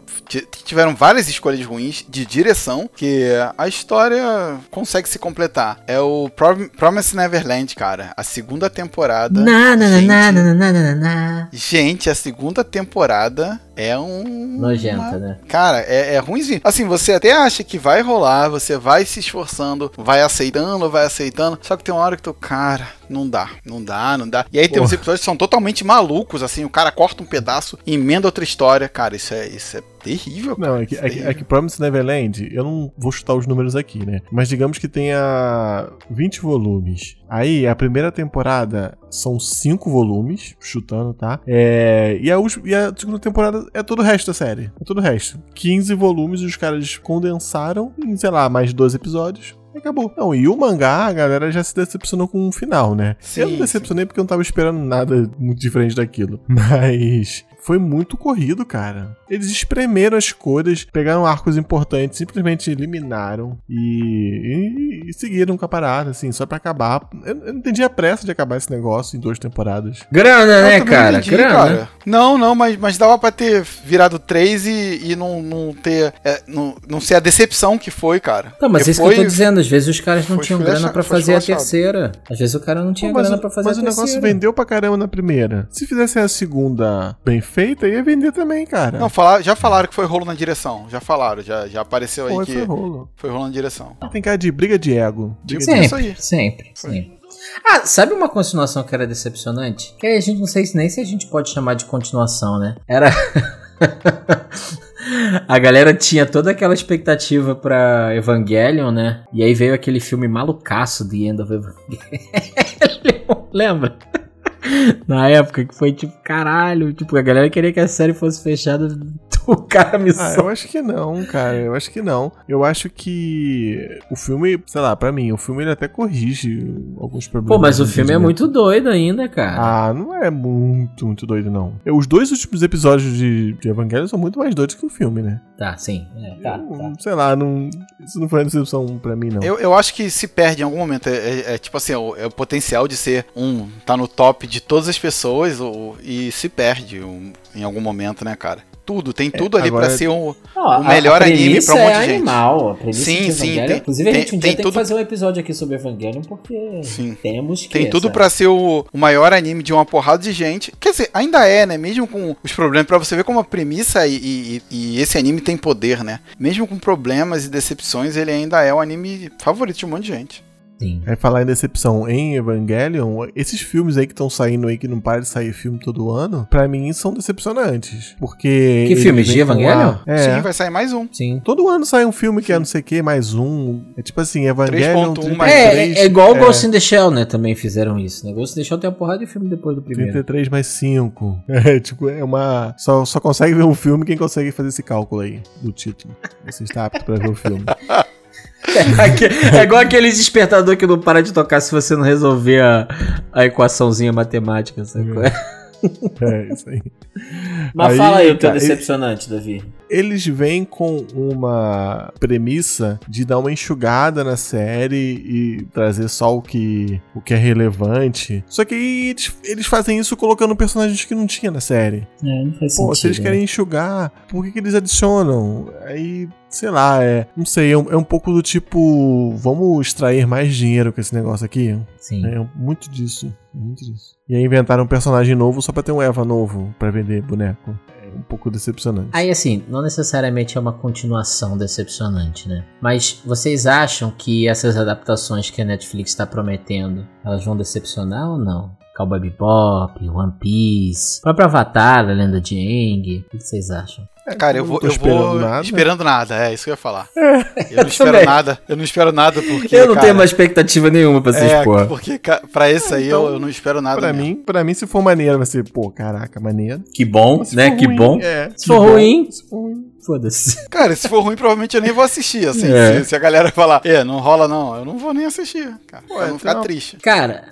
tiveram várias escolhas ruins de direção, que a história consegue se completar. É o Prom Promise Neverland, cara. A segunda temporada. Na, na, na, gente, na, na, na, na, na. Gente, a segunda temporada é um. Nojenta, uma- né? Cara, é, é ruimzinho. Assim, você até acha que vai rolar, você vai se esforçando, vai aceitando, vai aceitando. Só que tem uma hora que tu, cara, não dá, não dá, não dá. E aí tem uns episódios que são totalmente malucos, assim, o cara corta um pedaço, emenda outra história. Cara, isso é, isso é terrível. Não, cara, é que, isso é, que, é que Promise Neverland, eu não vou chutar os números aqui, né? Mas digamos que tenha 20 volumes. Aí, a primeira temporada são 5 volumes, chutando, tá? É, e, a, última- e a segunda temporada é todo o resto da série. É todo o resto. 15 volumes os caras condensaram em, sei lá, mais 12 episódios. Acabou. Não, e o mangá, a galera já se decepcionou com o final, né? Sim, eu não decepcionei porque eu não tava esperando nada muito diferente daquilo. <laughs> Mas foi muito corrido, cara. Eles espremeram as cores, pegaram arcos importantes, simplesmente eliminaram e, e- e seguiram com a parada, assim, só pra acabar. Eu, eu não entendi a pressa de acabar esse negócio em duas temporadas. Grana, Eu né, cara? entendi, Grana. cara. Não, não, mas, mas dava pra ter virado 3 e, e não, não ter. é, não, não ser a decepção que foi, cara. Não, mas Porque isso que eu tô dizendo, às vezes os caras não foi tinham esculacha- grana pra foi fazer a esculachado. terceira. Às vezes o cara não tinha Pô, mas grana o- pra fazer mas a o negócio terceira. vendeu pra caramba na primeira. Se fizessem a segunda bem feita, ia vender também, cara. Não, falar, já falaram que foi rolo na direção. Já falaram, já, já apareceu aí Foi, que foi rolo. foi rolo na direção. Tem cara de briga de ego. Briga de Sempre, isso aí. sempre, sempre. Ah, sabe uma continuação que era decepcionante? Que aí a gente não sei se nem se a gente pode chamar de continuação, né? Era. <laughs> a galera tinha toda aquela expectativa pra Evangelion, né? E aí veio aquele filme malucaço The End of Evangelion. <laughs> Lembra? <laughs> Na época que foi tipo, caralho, tipo, a galera queria que a série fosse fechada <laughs> o cara me Ah, eu acho que não, cara. Eu acho que não. Eu acho que o filme, sei lá, pra mim, o filme ele até corrige alguns problemas. Pô, mas o filme é muito doido ainda, cara. Ah, não é muito, muito doido, não. Eu- Os dois últimos episódios de, de Evangelho são muito mais doidos que o filme, né? Tá, sim. É, tá, Eu- tá. Sei lá, não, isso não foi uma decepção pra mim, não. Eu, eu acho que se perde em algum momento. É, é- é tipo assim, é o, é o potencial de ser um. tá no top de todas as pessoas ou- e se perde um- em algum momento, né, cara? Tudo, tem tudo ali agora- pra ser um. Não, o melhor anime pra um monte é de gente. animal. A premissa Sim, de sim, tem- Inclusive, a tem- gente um dia tem tem, tudo- que fazer um episódio aqui sobre Evangelion, porque Sim. temos que. Tem tudo sabe? pra ser o, o maior anime de uma porrada de gente. Quer dizer, ainda é, né? Mesmo com os problemas, pra você ver como a premissa e, e- e esse anime tem poder, né? Mesmo com problemas e decepções, ele ainda é o anime favorito de um monte de gente. Sim. Aí falar em decepção em Evangelion, esses filmes aí que estão saindo aí, que não para de sair filme todo ano, pra mim são decepcionantes. Porque. Que eles filme, de Evangelion? É. Sim, vai sair mais um. Sim. Todo ano sai um filme que é não sei o que, mais um. É tipo assim, Evangelion 3.1 33, mais É, é, é igual o é, Ghost in the Shell, né? Também fizeram isso, né? Ghost in the Shell tem uma porrada de filme depois do primeiro. 33 mais 5. <laughs> É, tipo, é uma. Só, só consegue ver um filme quem consegue fazer esse cálculo aí do título. Você está apto pra ver o filme. <laughs> <laughs> É, é igual aquele despertador que não para de tocar se você não resolver a, a equaçãozinha matemática, sabe? <laughs> É, isso aí. Mas Aí, fala aí o teu cara, decepcionante, Davi. Eles vêm com uma premissa de dar uma enxugada na série e trazer só o que, o que é relevante. Só que aí eles, eles fazem isso colocando personagens que não tinha na série. É, não faz Pô, se eles querem enxugar, por que, que eles adicionam? Aí, sei lá, é. Não sei, é um, é um pouco do tipo. Vamos extrair mais dinheiro com esse negócio aqui? Sim. É muito disso. Muito disso. E aí inventaram um personagem novo só pra ter um Eva novo pra vender boneco. É um pouco decepcionante. Aí, assim, não necessariamente é uma continuação decepcionante, né? Mas vocês acham que essas adaptações que a Netflix está prometendo, elas vão decepcionar ou não? Cowboy Bebop, One Piece, próprio Avatar, a Lenda de Aang, o que vocês acham? Cara, eu não vou, eu esperando vou nada. esperando nada, é isso que eu ia falar. <laughs> Eu não espero também. nada, eu não espero nada porque. eu não cara, tenho uma expectativa nenhuma pra vocês, é, porra. porque pra esse aí Então, eu, eu não espero nada. Pra mesmo. mim, pra mim, se for maneiro, vai ser, pô, caraca, maneiro. Que bom, Se né? for Que ruim, bom. é, Se for bom. ruim- Se for ruim. Foda-se. <laughs> Cara, se for ruim, provavelmente eu nem vou assistir, assim. É. Se, se a galera falar, é, não rola não, eu não vou nem assistir, cara. Pô, pra não ficar então- triste. Cara,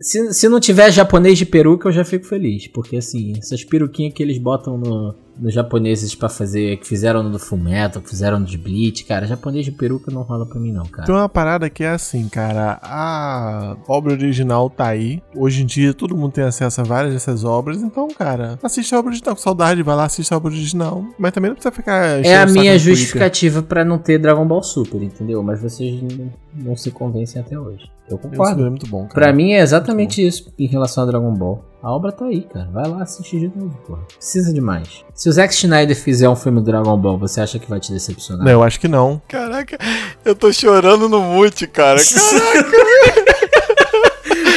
se, se não tiver japonês de peruca, eu já fico feliz. Porque, assim, essas peruquinhas que eles botam no, nos japoneses pra fazer, que fizeram no Fullmetal, que fizeram no de Bleach, cara, japonês de peruca não rola pra mim, não, cara. Tem uma parada que é assim, cara. A obra original tá aí. Hoje em dia todo mundo tem acesso a várias dessas obras. Então, cara, assiste a obra original. Com saudade, vai lá, assiste a obra original. Mas também não precisa ficar. É a minha justificativa pra não ter Dragon Ball Super, entendeu? Mas vocês não, não se convencem até hoje. Eu concordo. é muito bom, cara. Pra mim é exatamente isso em relação a Dragon Ball. A obra tá aí, cara. Vai lá assistir de novo, porra. Precisa demais. Se o Zack Schneider fizer um filme do Dragon Ball, você acha que vai te decepcionar? Não, eu acho que não. Caraca, eu tô chorando no mute, cara. <laughs>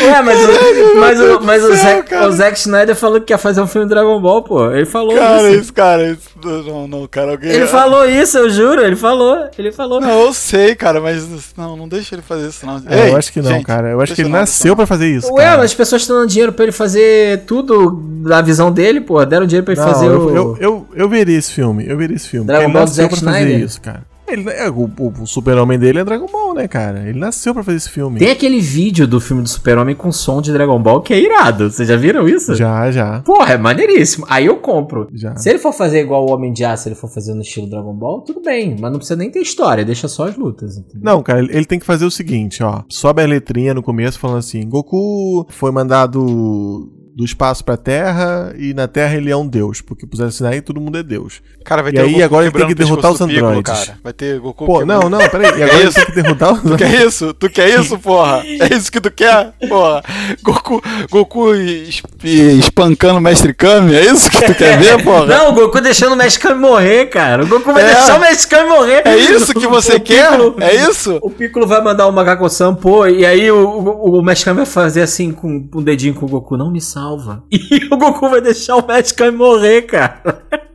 Ué, mas o, mas o, mas o, céu, Zack, cara. o Zack Schneider falou que quer fazer um filme do Dragon Ball, pô. Ele falou Cara, isso. isso, cara, isso. Não, não, cara, alguém. Ele falou isso, eu juro. Ele falou. Ele falou. Não, eu sei, cara, mas não, não deixa ele fazer isso, não. É, Ei, eu acho que não, gente, cara. Eu acho que ele deixa não, nasceu pra fazer isso. Ué, cara. mas as pessoas estão dando dinheiro pra ele fazer tudo da visão dele, pô. Deram dinheiro pra ele Não, fazer eu, o. eu, eu, eu veria esse filme. Eu veria esse filme. Dragon ele Ball do nasceu Zack pra fazer Snyder? isso, cara. Ele, é, o, o, o super-homem dele é Dragon Ball, né, cara? Ele nasceu pra fazer esse filme. Tem aquele vídeo do filme do Super-Homem com som de Dragon Ball que é irado. Vocês já viram isso? Já, já. Porra, é maneiríssimo. Aí eu compro. Já. Se ele for fazer igual o Homem de Aço, se ele for fazer no estilo Dragon Ball, tudo bem. Mas não precisa nem ter história, deixa só as lutas. entendeu? Não, cara, ele, ele tem que fazer o seguinte, ó. Sobe a letrinha no começo falando assim: Goku foi mandado do espaço pra Terra e na Terra ele é um deus, porque puseram sinal aí todo mundo é deus. Cara, vai E ter o aí, Goku agora ele tem que derrotar os androides. cara. Vai ter Goku Pô, quebrando- não, não, peraí. <laughs> E agora ele tem que derrotar os Tu quer isso? Tu quer isso, porra? É isso que tu quer? Porra. Goku, Goku es- espancando o Mestre Kami? É isso que tu quer ver, <laughs> porra? Não, o Goku deixando o Mexicano morrer, cara. O Goku vai É. deixar o Mexicano morrer. É isso que <laughs> você O quer? Piccolo- É isso? O Piccolo vai mandar o Macaco-san, pô, e aí o, o, o Mexicano vai fazer assim com um dedinho com o Goku, não me salva. <laughs> E o Goku vai deixar o Mexicano morrer, cara. <laughs>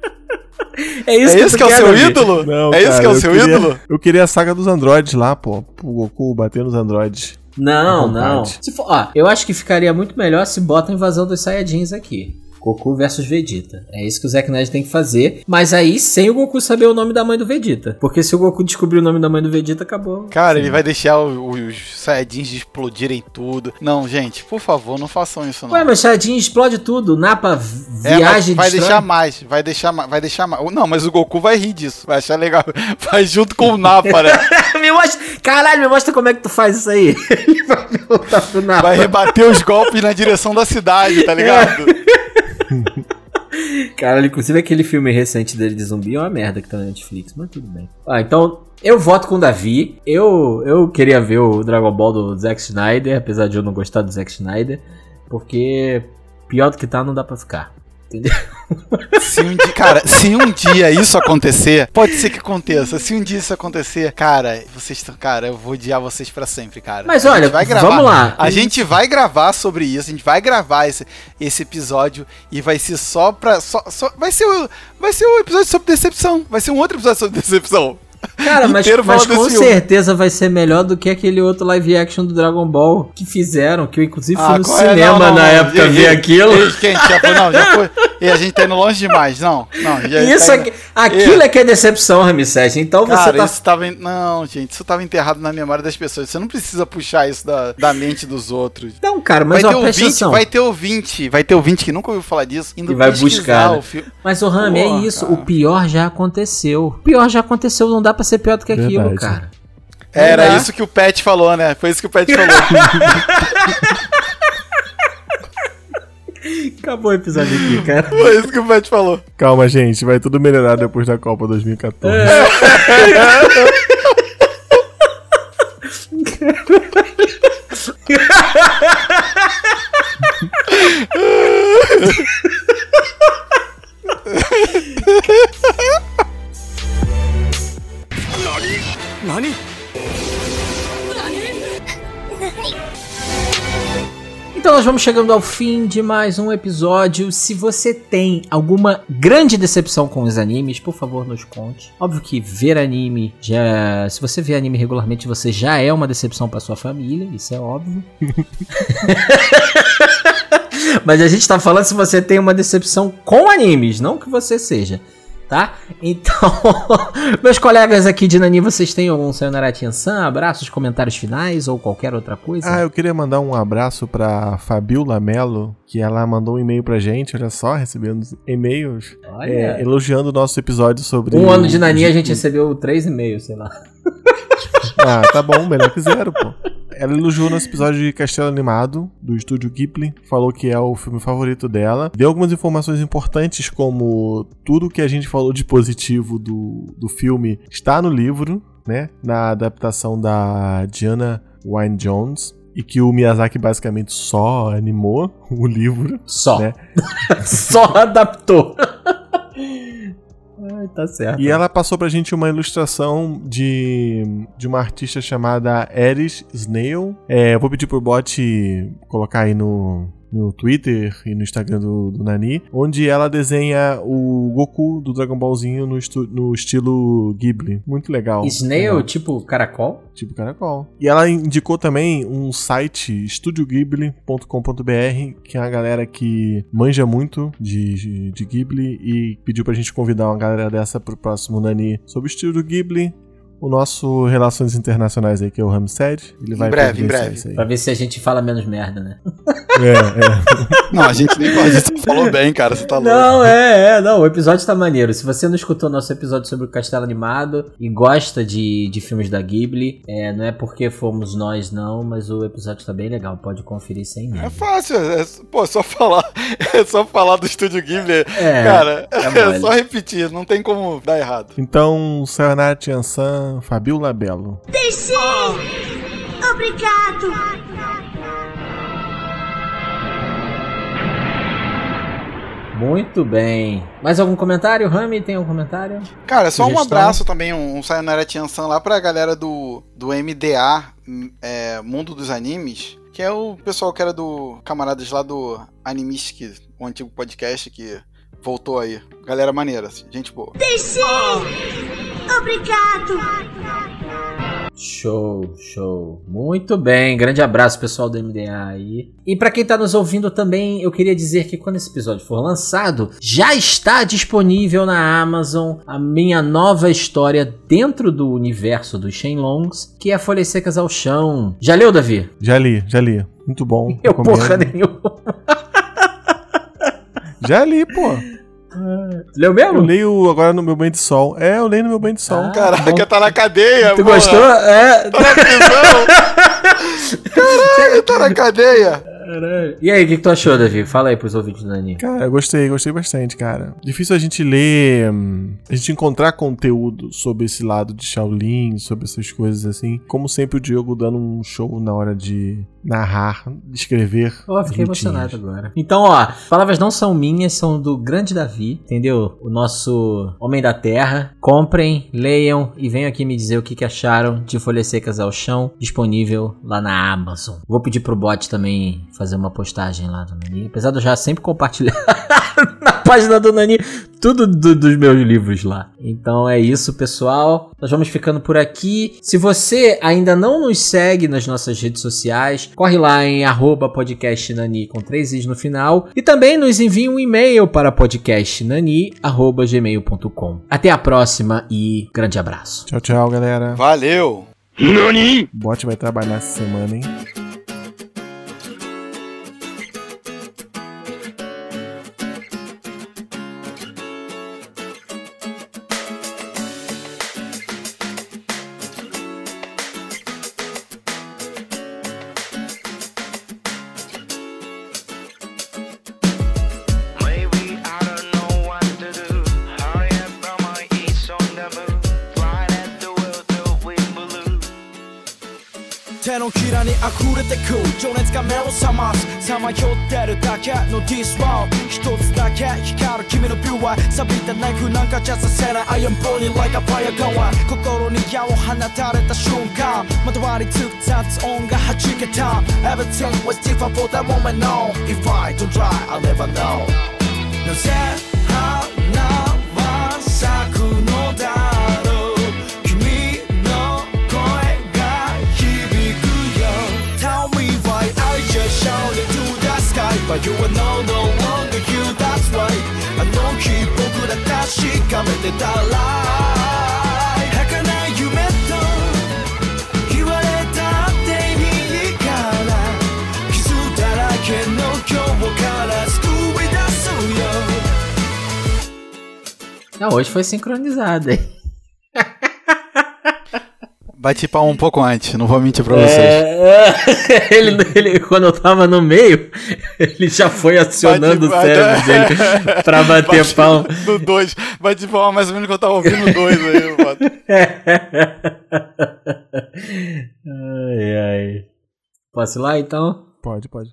É isso É tu que é o seu Davi? ídolo? Não, é isso cara, que é o eu seu queria- ídolo? Eu queria a saga dos androides lá, pô. O Goku bater nos androides. Não, não. for, ó, eu acho que ficaria muito melhor se bota a invasão dos Saiyajins aqui. Goku versus Vegeta. É isso que o Zack Snyder tem que fazer. Mas aí sem o Goku saber o nome da mãe do Vegeta. Porque se o Goku descobrir o nome da mãe do Vegeta, acabou. Cara, ele vai deixar o- os Saiyajins explodirem tudo. Não, gente, por favor, não façam isso não. Ué, mas Shadinho explode tudo. Napa, É, viagem vai destrói- deixar mais, vai deixar mais, vai deixar mais. Não, mas o Goku vai rir disso, vai achar legal. <laughs> Vai junto com o Napa, né? <laughs> me mostra... Caralho, me mostra como é que tu faz isso aí. <laughs> Ele vai perguntar pro Napa. Vai rebater os golpes na direção da cidade, tá ligado? <laughs> Cara, inclusive aquele filme recente dele de zumbi é uma merda que tá na Netflix, mas tudo bem. Ah, então eu voto com o Davi. Eu, eu queria ver o Dragon Ball do Zack Snyder, apesar de eu não gostar do Zack Snyder, porque pior do que tá não dá pra ficar. Entendeu? Se um dia, cara, se um dia isso acontecer, pode ser que aconteça. Se um dia isso acontecer, cara, vocês estão, cara, eu vou odiar vocês pra sempre, cara. Mas A olha, vai gravar, vamos lá. A gente vai gravar sobre isso, a gente vai gravar esse, esse episódio e vai ser só pra só, só vai ser vai ser um episódio sobre decepção, vai ser um outro episódio sobre decepção. Cara, mas, mas com filme. certeza vai ser melhor do que aquele outro live action do Dragon Ball que fizeram, que eu inclusive fui Ah, no qual é? cinema Não, não, na não. época ei, aquilo. ei, Quente, já foi, não, já foi. E a gente tá indo longe demais, não. Não, já Isso tá aqui, aquilo é que é decepção, Ramsés. Então você Cara, tá isso tava. Não, gente, isso tava enterrado na memória das pessoas. Você não precisa puxar isso da, da mente dos outros. Não, cara, mas vai, ó, ter ouvinte, atenção. vai ter ouvinte, vai ter ouvinte que nunca ouviu falar disso, indo E vai buscar, né? o filme. Mas o Rami, é isso. cara. O pior já aconteceu. O pior já aconteceu, não dá pra ser pior do que aquilo, Verdade. cara. Era isso que o Pet falou, né? Foi isso que o Pet falou. <laughs> Acabou o episódio aqui, cara. Foi isso que o Pet falou. Calma, gente, vai tudo melhorar depois da Copa 2014. Então <laughs> nós vamos chegando ao fim de mais um episódio. Se você tem alguma grande decepção com os animes, por favor, nos conte. Óbvio que ver anime já, se você vê anime regularmente, você já é uma decepção para sua família, isso é óbvio. <laughs> <laughs> Mas a gente tá falando se você tem uma decepção com animes, não que você seja. Tá? Então, <laughs> meus colegas aqui de Nani, vocês têm algum Sayonara San? Abraços, comentários finais ou qualquer outra coisa? Ah, eu queria mandar um abraço pra Fabiola Mello, que ela mandou um e-mail pra gente, olha só, recebendo e-mails é, elogiando o nosso episódio sobre. Um ano de Nani a gente recebeu três e-mails, sei lá. <laughs> Ah, tá bom, melhor que zero, pô. Ela elogiou nosso episódio de Castelo Animado, do estúdio Ghibli, falou que é o filme favorito dela. Deu algumas informações importantes, como tudo que a gente falou de positivo do, do filme está no livro, né? Na adaptação da Diana Wynne Jones. E que o Miyazaki basicamente só animou <laughs> o livro. Só. Né? <laughs> Só adaptou. Ai, tá certo. E ela passou pra gente uma ilustração de, de uma artista chamada Eris Snail. É, eu vou pedir pro bot colocar aí no, no Twitter e no Instagram do, do Nani, onde ela desenha o Goku do Dragon Ballzinho no, no estilo Ghibli. Muito legal. Snail, Legal. tipo caracol? Tipo caracol. E ela indicou também um site, estudioghibli.com.br, que é uma galera que manja muito de, de, de Ghibli e pediu pra gente convidar uma galera dessa pro próximo Nani sobre o estilo Ghibli. O nosso Relações Internacionais aí, que é o Ramsed. Ele vai breve, em breve. isso aí. Pra ver se a gente fala menos merda, né? É, é. <laughs> Não, a gente nem pode. Você falou bem, cara. Você tá louco. Não, é, é, não, o episódio tá maneiro. Se você não escutou nosso episódio sobre o Castelo Animado e gosta de, de filmes da Ghibli, é, não é porque fomos nós, não, mas o episódio tá bem legal, pode conferir sem É medo. fácil, é, pô, só falar, <laughs> é só falar do Estúdio Ghibli. É, cara, é <laughs> mole. só repetir, não tem como dar errado. Então, Sayonara Tiansan, Fabiola Belo. Deixei! Obrigado! Muito bem. Mais algum comentário? Rami, tem algum comentário? Cara, só um Sugestão? abraço também, um, um Sayonara Tiansan lá pra galera do, do MDA, hum, é, Mundo dos Animes, que é o pessoal que era do camaradas lá do Animistic, o antigo podcast que voltou aí. Galera maneira, assim, gente boa. Deixei! Obrigado! Show, show. Muito bem. Grande abraço, pessoal do MDA aí. E para quem tá nos ouvindo também, eu queria dizer que quando esse episódio for lançado, já está disponível na Amazon a minha nova história dentro do universo dos Shenlongs, que é Folhas Secas ao Chão. Já leu, Davi? Já li, já li. Muito bom. Eu recomendo. porra nenhuma. Já li, pô. Leu Eu mesmo? leio agora no meu banho de sol. É, eu leio no meu banho de sol. Ah. Caraca, tá na cadeia, Tu porra. gostou? É. Tá na prisão. <laughs> Caralho, tá na cadeia. Caralho. E aí, o que, que tu achou, Davi? Fala aí pros ouvintes do Nani. Cara, eu gostei, gostei bastante, cara. Difícil a gente ler, hum, a gente encontrar conteúdo sobre esse lado de Shaolin, sobre essas coisas assim. Como sempre, o Diogo dando um show na hora de narrar, escrever. Ó, fiquei emocionado agora. Então, ó, palavras não são minhas, são do grande Davi, entendeu? O nosso homem da terra. Comprem, leiam e venham aqui me dizer o que, que acharam de Folhas Secas ao Chão, disponível lá na Amazon. Vou pedir pro bot também fazer uma postagem lá do Nani, apesar de eu já sempre compartilhar <laughs> na página do Nani tudo do- dos meus livros lá. Então é isso, pessoal. Nós vamos ficando por aqui. Se você ainda não nos segue nas nossas redes sociais, corre lá em arroba podcastnani com três i's no final. E também nos envie um e-mail para podcastnani.gmail.com. Até a próxima e grande abraço. Tchau, tchau, galera. Valeu. NANI O bot vai trabalhar essa semana, hein? 放たれた瞬間まとわりつく雑音が弾けた Everything was different for that moment no If I don't try I'll never know なぜ花は咲くのだろう君の声が響くよ Tell me why I just shouted to the sky But you are no, no longer you, that's right あの日僕ら確かめてたら Ah, hoje foi sincronizado, hein? <laughs> Bati palma um pouco antes, não vou mentir pra vocês. É, <laughs> ele, ele, quando eu tava no meio, ele já foi acionando Bate- o cérebro dele <laughs> pra bater Bati pau. No 2. Bati palma mais ou menos que eu tava ouvindo o 2 aí, mano. ai, ai. Posso ir lá então? Pode, pode.